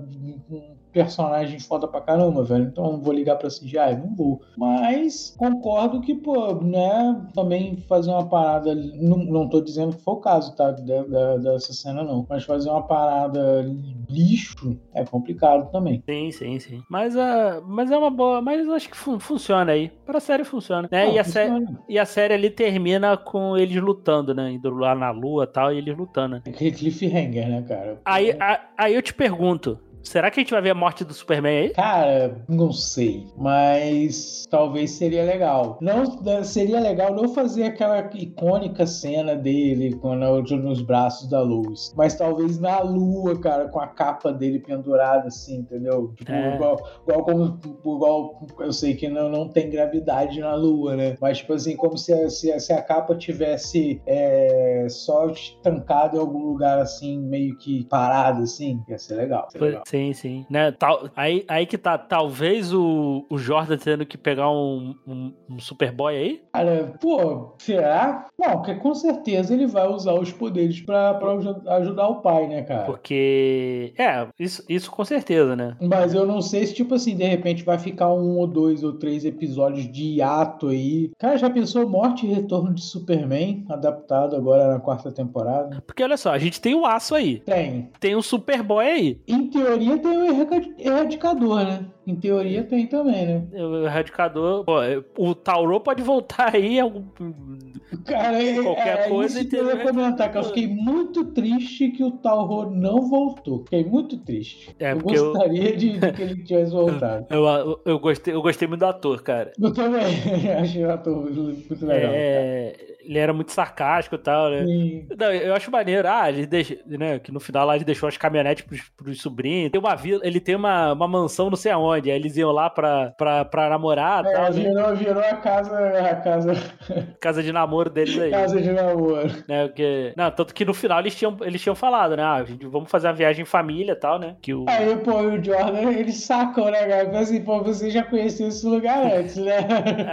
um personagem foda pra caramba, velho. Então não vou ligar pra CGI, não vou. Mas concordo que, pô, né, também fazer uma parada. Não, não tô dizendo que foi o caso, tá? Da, da, dessa cena, não. Mas fazer uma parada lixo é complicado também. Sim, sim, sim. Mas, uh, mas é uma boa. Mas acho que fun funciona aí. Pra série funciona. Né? Não, e, a funciona. e a série ali termina com eles lutando, né? Indo lá na lua e tal, e eles lutando. Aquele cliffhanger, né, cara? Aí, a, aí eu te pergunto. Será que a gente vai ver a morte do Superman aí? Cara, não sei. Mas talvez seria legal. Não seria legal não fazer aquela icônica cena dele quando nos braços da luz. Mas talvez na lua, cara, com a capa dele pendurada, assim, entendeu? Tipo, é. igual, igual como igual eu sei que não, não tem gravidade na lua, né? Mas, tipo assim, como se a, se se a capa tivesse é, só estancada em algum lugar assim, meio que parada, assim, ia ser legal. Ia ser legal. Sim, sim. Né? Tal, aí, aí que tá, talvez o, o Jordan tendo que pegar um, um, um Superboy aí? Cara, pô, será? Não, porque com certeza ele vai usar os poderes pra, pra ajudar o pai, né, cara? Porque. É, isso, isso com certeza, né? Mas eu não sei se, tipo assim, de repente vai ficar um ou dois ou três episódios de hiato aí. Cara, já pensou Morte e Retorno de Superman, adaptado agora na quarta temporada? Porque olha só, a gente tem o aço aí. Tem. Tem o Superboy aí. Em teoria tem o erradicador, né? Em teoria tem também, né? O erradicador. Pô, o Tauro pode voltar aí. Algum... Cara, é, qualquer é, coisa. Isso que eu ia comentar, que eu fiquei muito triste que o Tauro não voltou. Fiquei muito triste. É, eu gostaria eu... De, de, que ele tivesse voltado. eu, eu, eu, gostei, eu gostei muito do ator, cara. Eu também. Achei o ator muito legal. É, ele era muito sarcástico e tal, né? Não, eu acho maneiro. Ah, ele deixa, né? Que no final lá ele deixou as caminhonetes pros, pros sobrinhos. Tem uma vila, ele tem uma, uma mansão não sei aonde. Aí eles iam lá pra, pra, pra namorar é, tal. Né? Virou, né? virou a casa. A casa... casa de namoro deles aí. Casa de namoro. Né, porque, não, tanto que no final eles tinham, eles tinham falado, né? Ah, gente, vamos fazer uma viagem em família e tal, né? Que o... Aí, pô, o Jordan, eles sacam, né, cara? Assim, pô, você já conhecia esse lugar antes, né?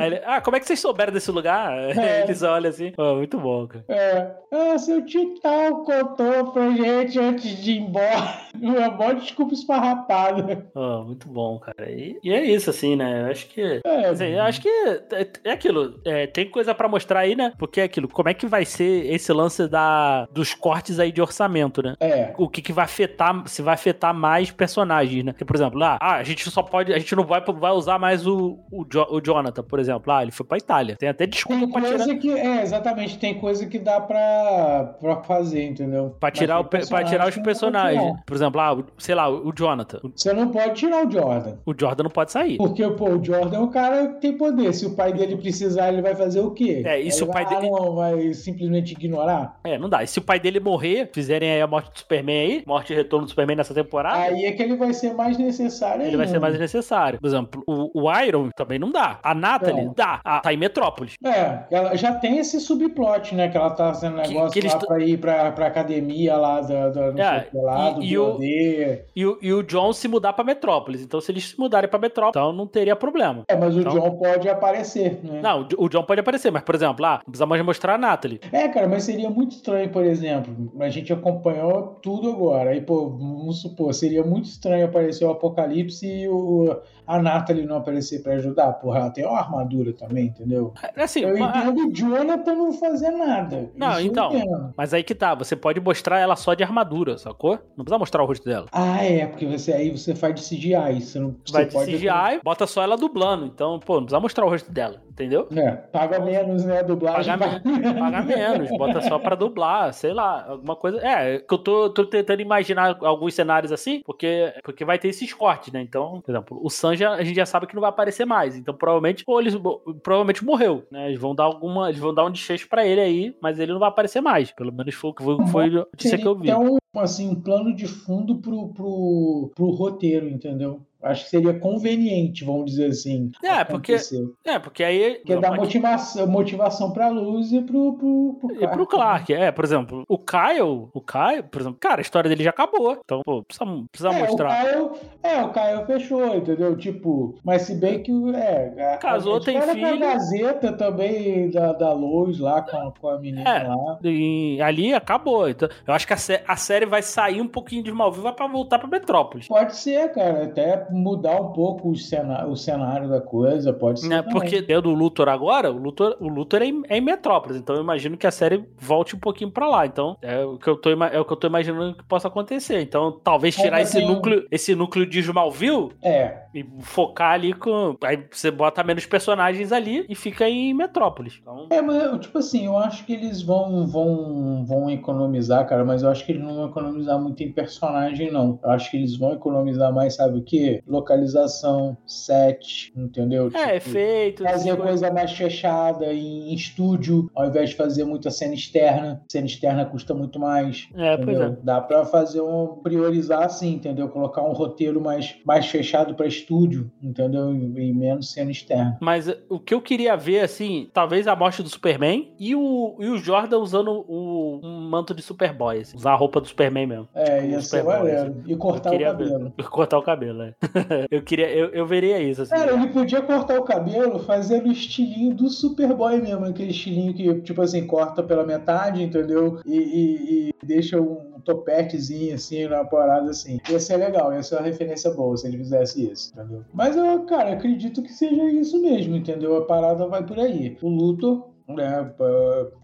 Ele, ah, como é que vocês souberam desse lugar? É. Eles olham assim, pô, muito bom. É. Ah, seu tio tal contou pra gente antes de ir embora. Uma boa desculpa esfarrapada. Oh, muito bom, cara. E, e, é isso, assim, né? Eu acho que. É, assim, eu acho que é, é aquilo. É, tem coisa para mostrar aí, né? Porque é aquilo. Como é que vai ser esse lance da, dos cortes aí de orçamento, né? É. O que, que vai afetar, se vai afetar mais personagens, né? Porque, por exemplo, lá, ah, a gente só pode. A gente não vai, vai usar mais o, o, jo, o Jonathan, por exemplo. Ah, ele foi pra Itália. Tem até desculpa tem pra tirar. Que, é, exatamente. Tem coisa que dá pra, pra fazer, entendeu? Pra tirar, o, pra tirar os personagens. Por exemplo, ah, sei lá, o Jonathan. Você não pode tirar o Jordan. O Jordan não pode sair. Porque, pô, o Jordan é um cara que tem poder. Se o pai dele precisar, ele vai fazer o quê? É, e se o pai pai dele. não, vai simplesmente ignorar? É, não dá. E se o pai dele morrer, fizerem aí a morte do Superman aí, morte e retorno do Superman nessa temporada, Aí é que ele vai ser mais necessário ele vai ser ainda. mais necessário. Por exemplo, o, o Iron também não dá. A Natalie Não. dá. A, tá em Metrópolis. É, ela já tem esse subplot, né? Que ela tá fazendo Que- negócio que eles lá t- pra ir pra, pra academia lá da, da, É, que e- do e o- BOD. E o, e o John se mudar pra Metrópolis. Então, se eles se mudarem pra Metrópolis, então não teria problema. É, mas o Então- John pode aparecer, né? Não, o- John pode aparecer, mas, por exemplo, lá, não precisa mais mostrar a Natalie. É, cara, mas seria muito estranho, por exemplo, a gente acompanhou tudo agora, aí, pô, vamos supor, seria muito estranho aparecer o Apocalipse e o, a Natalie não aparecer pra ajudar, porra, ela tem uma armadura também, entendeu? É, Assim, Eu ma- entendo o Jonathan não fazer nada. Não, então. mas aí que tá, você pode mostrar ela só de armadura, sacou? Não precisa mostrar o rosto dela. Ah, é, porque você aí você faz de CGI, você não você Vai de pode CGI, bota só ela dublando. Então, pô, não precisa mostrar o rosto dela, entendeu? É, paga menos, né, a dublagem. Pagar, men- pagar menos, bota só pra dublar, sei lá, alguma coisa. É, que eu tô, tô tentando imaginar alguns cenários assim, porque, porque vai ter esses cortes, né? Então, por exemplo, o Sanja a gente já sabe que não vai aparecer mais. Então, provavelmente, ou eles provavelmente morreu, né? Eles vão dar alguma. Eles vão dar um desfecho pra ele aí, mas ele não vai aparecer mais. Pelo menos foi, foi, foi a notícia que eu vi. Então, assim, um plano de fundo pro, pro, pro roteiro, entendeu? Acho que seria conveniente, vamos dizer assim. É, porque- acontecer. É, porque aí. Porque dá aqui- motivação, motivação pra luz e pro, pro, pro E pro Clark, é, por exemplo, o Kyle, o Kyle, por exemplo, cara, a história dele já acabou. Então, pô, precisa, precisa É, mostrar. o Caio, é, o Caio fechou, entendeu? Tipo, mas se bem que é, a, Casou, a tem filho. com a Gazeta também da, da Lois lá com, com a menina É. lá. E ali acabou. Então, eu acho que a, a série vai sair um pouquinho de Smallville vai pra voltar pra Metrópolis. Pode ser, cara, até mudar um pouco o cenário, o cenário da coisa, pode ser. Também. Porque dentro do Luthor agora, o Luthor, o Luthor é, em, é em Metrópolis. Então eu imagino que a série volte um pouquinho pra lá. Então é o que eu tô, é o que eu tô imaginando que possa acontecer. Então talvez É, tirar esse tem um- núcleo, esse núcleo de Smallville É, e focar ali com. Aí você bota menos personagens ali e fica em Metrópolis. Então, É, mas tipo assim, eu acho que eles vão, vão, vão economizar, cara, mas eu acho que eles não vão economizar muito em personagem, não. Eu acho que eles vão economizar mais, sabe o quê? Localização, set, entendeu? é, Tipo, efeito. Fazer coisa mais fechada em, em estúdio, ao invés de fazer muita cena externa. Cena externa custa muito mais. É, pois entendeu? é. Dá pra fazer um priorizar assim, entendeu? Colocar um roteiro mais, mais fechado pra estúdio, entendeu? E, e menos cena externa. Mas eh, o que eu queria ver, assim, talvez a morte do Superman e o, e o Jordan usando o, um manto de Superboy, assim, usar a roupa do Superman mesmo. É, Tipo, ia ser maneiro. E cortar o queria ver. cabelo. Cortar o cabelo, é. eu queria, eu, eu veria isso, assim. Cara, ele podia cortar o cabelo fazendo o estilinho do Superboy mesmo, aquele estilinho que, tipo assim, corta pela metade, entendeu? E, e- e deixa um topetezinho assim, na parada assim. Ia ser legal, ia ser uma referência boa se ele fizesse isso, entendeu? Mas eu, cara, acredito que seja isso mesmo, entendeu? A parada vai por aí. O Luthor né,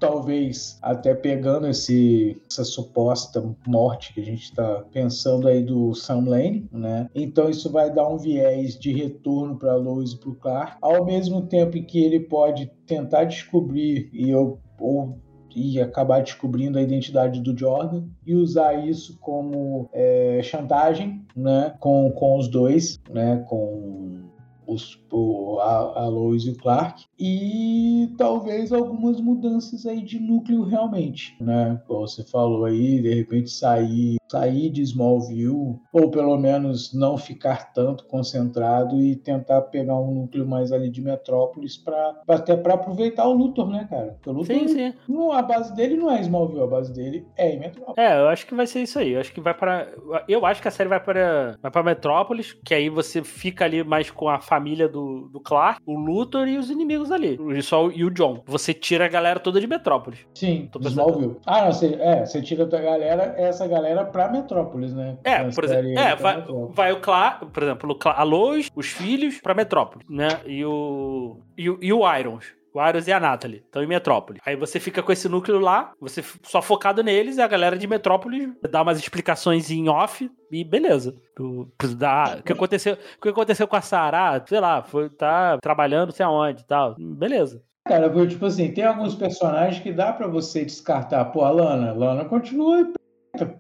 talvez até pegando esse, essa suposta morte que a gente está pensando aí do Sam Lane, né? Então isso vai dar um viés de retorno para Lois e para o Clark, ao mesmo tempo em que ele pode tentar descobrir e eu ou e acabar descobrindo a identidade do Jordan e usar isso como é, chantagem, né, com, com os dois, né, com os, o, a, a Lois e o Clark e talvez algumas mudanças aí de núcleo realmente, né? Como você falou aí, de repente sair, sair de Smallville ou pelo menos não ficar tanto concentrado e tentar pegar um núcleo mais ali de Metrópolis para até para aproveitar o Luthor, né, cara? Porque o Luthor, Sim, sim. não- a base dele não é Smallville, a base dele é em Metrópolis. É, eu acho que vai ser isso aí. Eu acho que vai para. Eu acho que a série vai para vai para Metrópolis, que aí você fica ali mais com a família do, do Clark, o Luthor e os inimigos ali. O- e o John. Você tira a galera toda de Metrópolis. Sim, Smallville. Ah, não, você, é, você tira da galera, essa galera pra Metrópolis, né? É, por exemplo, é, vai, vai o Clark, por exemplo, o a Lois, os filhos pra Metrópolis, né? E o e o, e o Irons. O Irons e a Natalie estão em Metrópolis. Aí você fica com esse núcleo lá, você só focado neles, e a galera de Metrópolis dá umas explicações em off e beleza. Tu dá- O que aconteceu, o que aconteceu com a Sarah, sei lá, foi tá trabalhando sei aonde e tal. Beleza. Cara, eu, tipo assim, tem alguns personagens que dá pra você descartar. Pô, a Lana, Lana continua e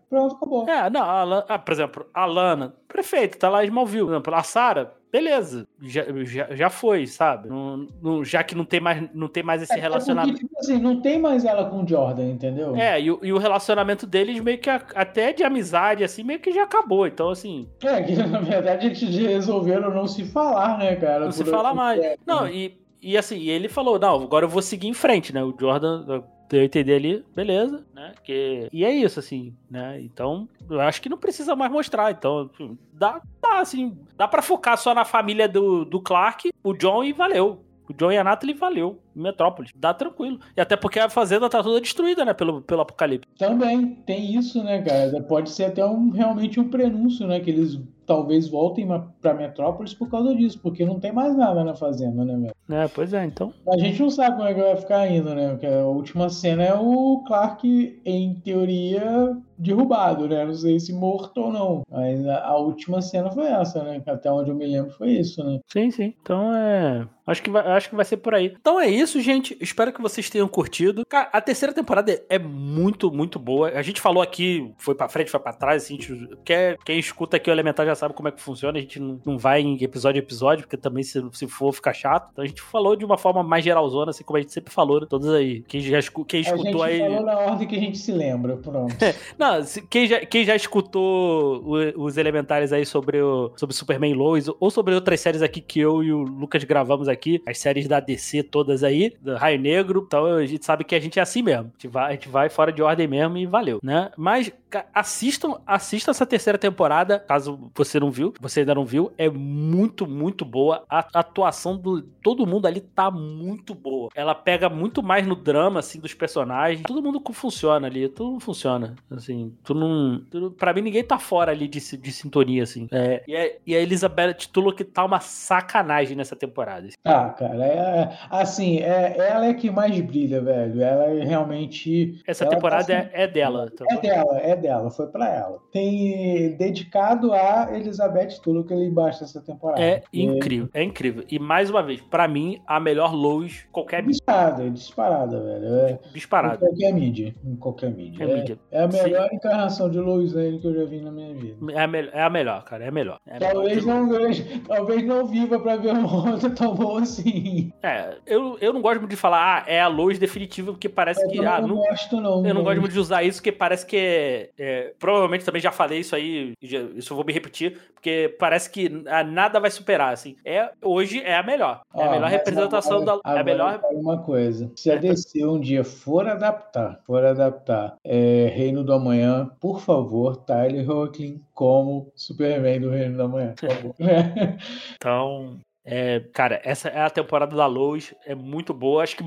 pronto, acabou. É, não, a Lan- ah, por exemplo, a Lana, prefeito, tá lá em Smallville. Por exemplo, a Sarah, beleza, já, já, já foi, sabe? Não, não, já que não tem mais, não tem mais esse É, relacionamento. porque, tipo assim, não tem mais ela com o Jordan, entendeu? É, e, o- e o relacionamento deles meio que a- até de amizade, assim, meio que já acabou. Então, assim, É, que na verdade eles resolveram não se falar, né, cara? não se Por- fala mais. É, Não, e, e assim, e ele falou, não, agora eu vou seguir em frente, né? O Jordan, eu entendi ali, beleza, né? Que, e é isso, assim, né? Então, eu acho que não precisa mais mostrar. Então, dá, dá assim, dá pra focar só na família do, do Clark, o John e valeu. O John e a Natalie valeu. Metrópolis. Dá tranquilo. E até porque a fazenda tá toda destruída, né? Pelo, pelo apocalipse. Também tem isso, né, cara? Pode ser até um, realmente um prenúncio, né? Que eles talvez voltem pra Metrópolis por causa disso, porque não tem mais nada na fazenda, né, velho? É, pois é, então. A gente não sabe como é que vai ficar ainda, né? Porque a última cena é o Clark, em teoria, derrubado, né? Não sei se morto ou não. Mas a, a última cena foi essa, né? Até onde eu me lembro foi isso, né? Sim, sim. Então é. Acho que, vai, acho que vai ser por aí. Então é isso, gente. Espero que vocês tenham curtido. Cara, a terceira temporada é muito, muito boa. A gente falou aqui, foi pra frente, foi pra trás. Assim, a gente- quer, quem escuta aqui o Elementar já sabe como é que funciona. A gente não, não vai em episódio a episódio, porque também se, se for fica chato. Então a gente falou de uma forma mais geralzona, assim como a gente sempre falou, né? Todas aí. Quem, já, quem A gente escutou aí. falou na ordem que a gente se lembra, pronto. Não, quem já, quem já escutou os elementares aí sobre o sobre Superman Lois ou sobre outras séries aqui que eu e o Lucas gravamos aqui, as séries da DC todas aí, do Raio Negro, então a gente sabe que a gente é assim mesmo. A gente vai, a gente vai fora de ordem mesmo e valeu, né? Mas assistam, assistam essa terceira temporada, caso você não viu, você ainda não viu, é muito, muito boa. A atuação do todo mundo ali tá muito boa. Ela pega muito mais no drama assim dos personagens. Todo mundo funciona ali, tudo funciona. Assim, tu não, tu, pra mim ninguém tá fora ali de, de sintonia assim. É, e, a, e a Elizabeth Tulloch tá uma sacanagem nessa temporada. assim. Ah, cara, é, assim, é, ela é que mais brilha, velho. Ela é realmente. Essa ela temporada tá é, é dela. tá É bom? dela, é dela, foi pra ela. Tem dedicado a Elizabeth Tulloch ali embaixo dessa temporada. É incrível, é incrível. E mais uma vez, pra mim, a melhor Lois, qualquer Disparada, disparada, velho. É, em disparada. qualquer mídia. Em qualquer mídia. É mídia. é a melhor encarnação de Lois Lane que eu já vi na minha vida. É a, mel- é a melhor, cara, é a melhor. É a melhor. Talvez não veja, talvez não viva pra ver uma outra tão boa assim. É, eu, eu não gosto muito de falar, ah, é a Lois definitiva, porque parece Eu que. Ah, não não, gosto, não. eu não gosto muito de usar isso, porque parece que é, é, Provavelmente também já falei isso aí, já- isso eu vou me repetir, porque parece que nada vai superar, assim. É, hoje é a melhor. É a melhor representação agora- da. É a agora melhor. eu uma coisa. Se a DC um dia for adaptar, for adaptar é, Reino do Amanhã, por favor, Tyler Hoechlin como Superman do Reino do Amanhã, por favor. Então, é, cara, essa é a temporada da Lois, é muito boa. Acho que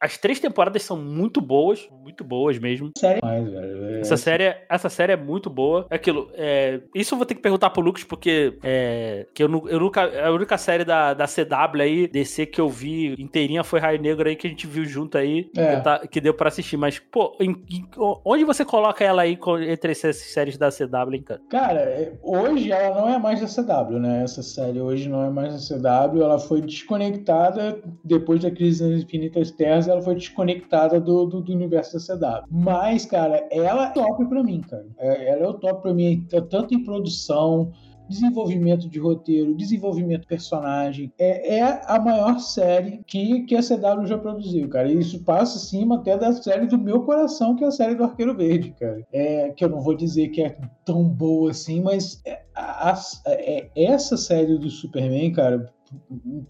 as três temporadas são muito boas, muito boas mesmo. Sério mais, velho. É, Essa série, é- essa série é muito boa. É aquilo. é, isso eu vou ter que perguntar pro Lucas, porque é, que eu, eu nunca. A única série da, da CW aí, DC, que eu vi inteirinha foi Raio Negro aí, que a gente viu junto aí, É. que, tá- que deu pra assistir. Mas, pô, em- em- onde você coloca ela aí entre essas séries da CW, hein, cara? Cara, hoje ela não é mais da CW, né? Essa série hoje não é mais da CW. Ela foi desconectada depois da crise das Infinitas Terras. Ela foi desconectada do, do, do universo da CW. Mas, cara, ela é top pra mim, cara. É, ela é o top pra mim, tanto em produção. Desenvolvimento de roteiro, desenvolvimento de personagem. É, é a maior série que, que a CW já produziu, cara. E isso passa acima até da série do meu coração, que é a série do Arqueiro Verde, cara. É, que eu não vou dizer que é tão boa assim, mas é, a- a- é- essa série do Superman, cara,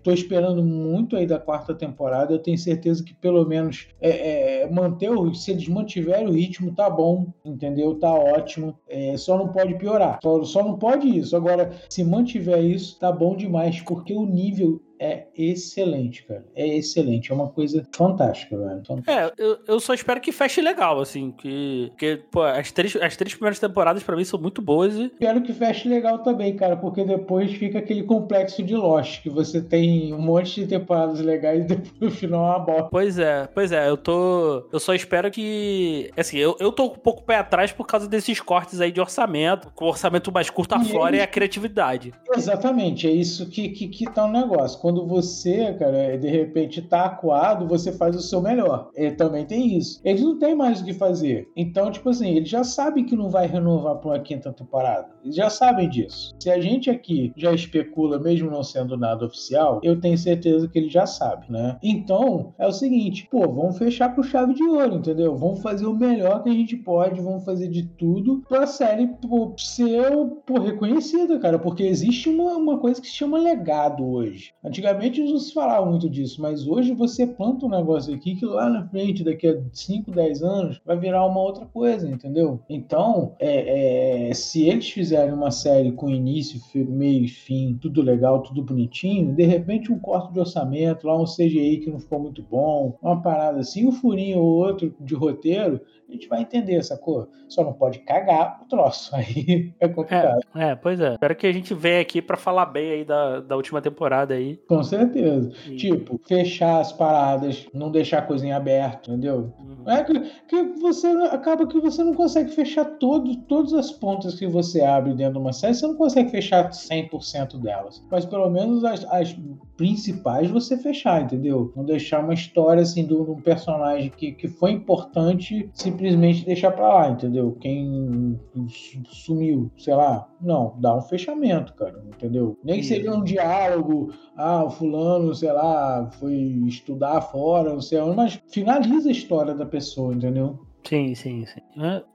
tô esperando muito aí da quarta temporada. Eu tenho certeza que pelo menos é, é, manter o, se eles mantiverem o ritmo, tá bom, entendeu? Tá ótimo. É, só não pode piorar. Só, só não pode isso. Agora, se mantiver isso, tá bom demais, porque o nível é excelente, cara. É excelente. É uma coisa fantástica, velho. Fantástica. É, eu, eu só espero que feche legal, assim, que. Porque, pô, as três, as três primeiras temporadas pra mim são muito boas e. Espero que feche legal também, cara, porque depois fica aquele complexo de Lost, que você tem um monte de temporadas legais e depois no final é uma bosta. Pois é, pois é, eu tô. Eu só espero que. Assim, eu, eu tô um pouco pé atrás por causa desses cortes aí de orçamento. Com o orçamento mais curto E afora eles- é a criatividade. Exatamente, é isso que, que, que tá o negócio. Quando você, cara, de repente tá acuado, você faz o seu melhor. E também tem isso. Eles não têm mais o que fazer. Então, tipo assim, eles já sabem que não vai renovar para uma quinta temporada. Eles já sabem disso. Se a gente aqui já especula, mesmo não sendo nada oficial, eu tenho certeza que ele já sabe, né? Então, é o seguinte, pô, vamos fechar com chave de ouro, entendeu? Vamos fazer o melhor que a gente pode, vamos fazer de tudo pra série pô, ser pô, reconhecida, cara, porque existe uma, uma coisa que se chama legado hoje. Antigamente não se falava muito disso, mas hoje você planta um negócio aqui que lá na frente, daqui a 5, 10 anos, vai virar uma outra coisa, entendeu? Então, é, é, se eles fizerem uma série com início, meio e fim, tudo legal, tudo bonitinho, de repente um corte de orçamento, lá um CGI que não ficou muito bom, uma parada assim, um furinho ou outro de roteiro, a gente vai entender essa cor. Só não pode cagar o troço. Aí é complicado. É, é pois é. Espero que a gente venha aqui para falar bem aí da, da última temporada aí. Com certeza. E... Tipo, fechar as paradas, não deixar a coisa em aberto, entendeu? Uhum. É que, que você acaba que você não consegue fechar todo, todas as pontas que você abre dentro de uma série, você não consegue fechar 100% delas. Mas pelo menos as, as principais você fechar, entendeu? Não deixar uma história assim de um personagem que, que foi importante simplesmente deixar pra lá, entendeu? Quem sumiu, sei lá. Não, dá um fechamento, cara, entendeu? Nem que seja um diálogo, ah, o fulano, sei lá, foi estudar fora, não sei onde, mas finaliza a história da pessoa, entendeu? Sim, sim, sim.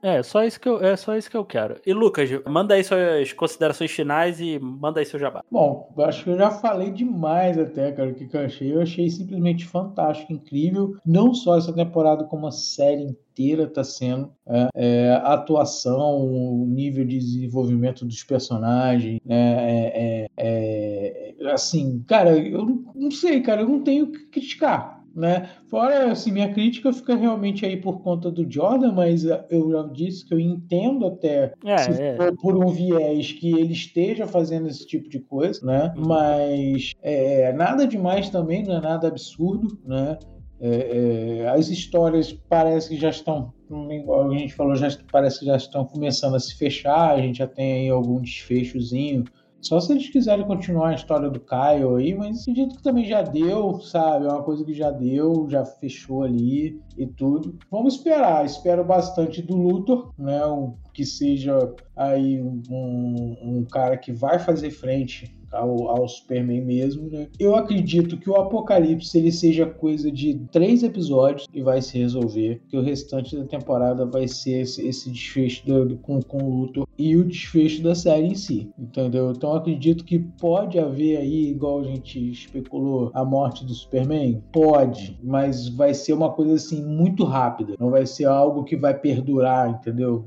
É, é, só isso que eu, é só isso que eu quero. E Lucas, manda aí suas considerações finais e manda aí seu jabá. Bom, acho que eu já falei demais até, cara, o que, que eu achei. Eu achei simplesmente fantástico, incrível. Não só essa temporada, como a série inteira está sendo. É, é, a atuação, o nível de desenvolvimento dos personagens, né, é, é, é assim, cara, eu não sei, cara, eu não tenho o que criticar né? Fora, assim, minha crítica fica realmente aí por conta do Jordan, mas eu já disse que eu entendo até é, se é. for por um viés que ele esteja fazendo esse tipo de coisa, né? Uhum. Mas é, nada demais também, não é nada absurdo, né? É, é, as histórias parece que já estão, como a gente falou, já parece que já estão começando a se fechar, a gente já tem aí algum desfechozinho só se eles quiserem continuar a história do Caio aí, mas acredito que também já deu, sabe? É uma coisa que já deu, já fechou ali e tudo. Vamos esperar. Espero bastante do Luthor, né? Um, que seja aí um, um cara que vai fazer frente ao, ao Superman mesmo, né? Eu acredito que o Apocalipse ele seja coisa de três episódios e vai se resolver, que o restante da temporada vai ser esse, esse desfecho do, com, com o Luthor e o desfecho da série em si, entendeu? Então acredito que pode haver aí, igual a gente especulou, a morte do Superman? Pode, mas vai ser uma coisa assim muito rápida, não vai ser algo que vai perdurar, entendeu?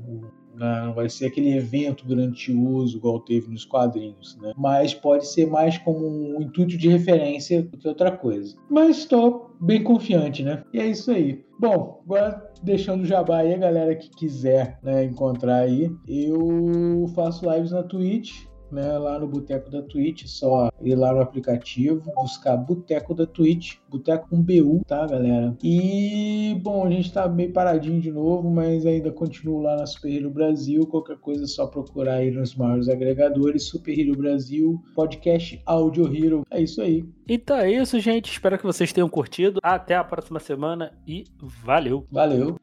Né? Não vai ser aquele evento grandioso igual teve nos quadrinhos, né? Mas pode ser mais como um intuito de referência do que outra coisa. Mas estou bem confiante, né? E é isso aí. Bom, agora deixando o jabá aí, a galera que quiser né, encontrar aí, eu faço lives na Twitch, né, lá no Boteco da Twitch, só ir lá no aplicativo, buscar Boteco da Twitch, Boteco com BU, tá, galera? E, bom, a gente tá meio paradinho de novo, mas ainda continuo lá na Super Hero Brasil, qualquer coisa é só procurar aí nos maiores agregadores, Super Hero Brasil, podcast Audio Hero, é isso aí. Então é isso, gente, espero que vocês tenham curtido, até a próxima semana e valeu! Valeu!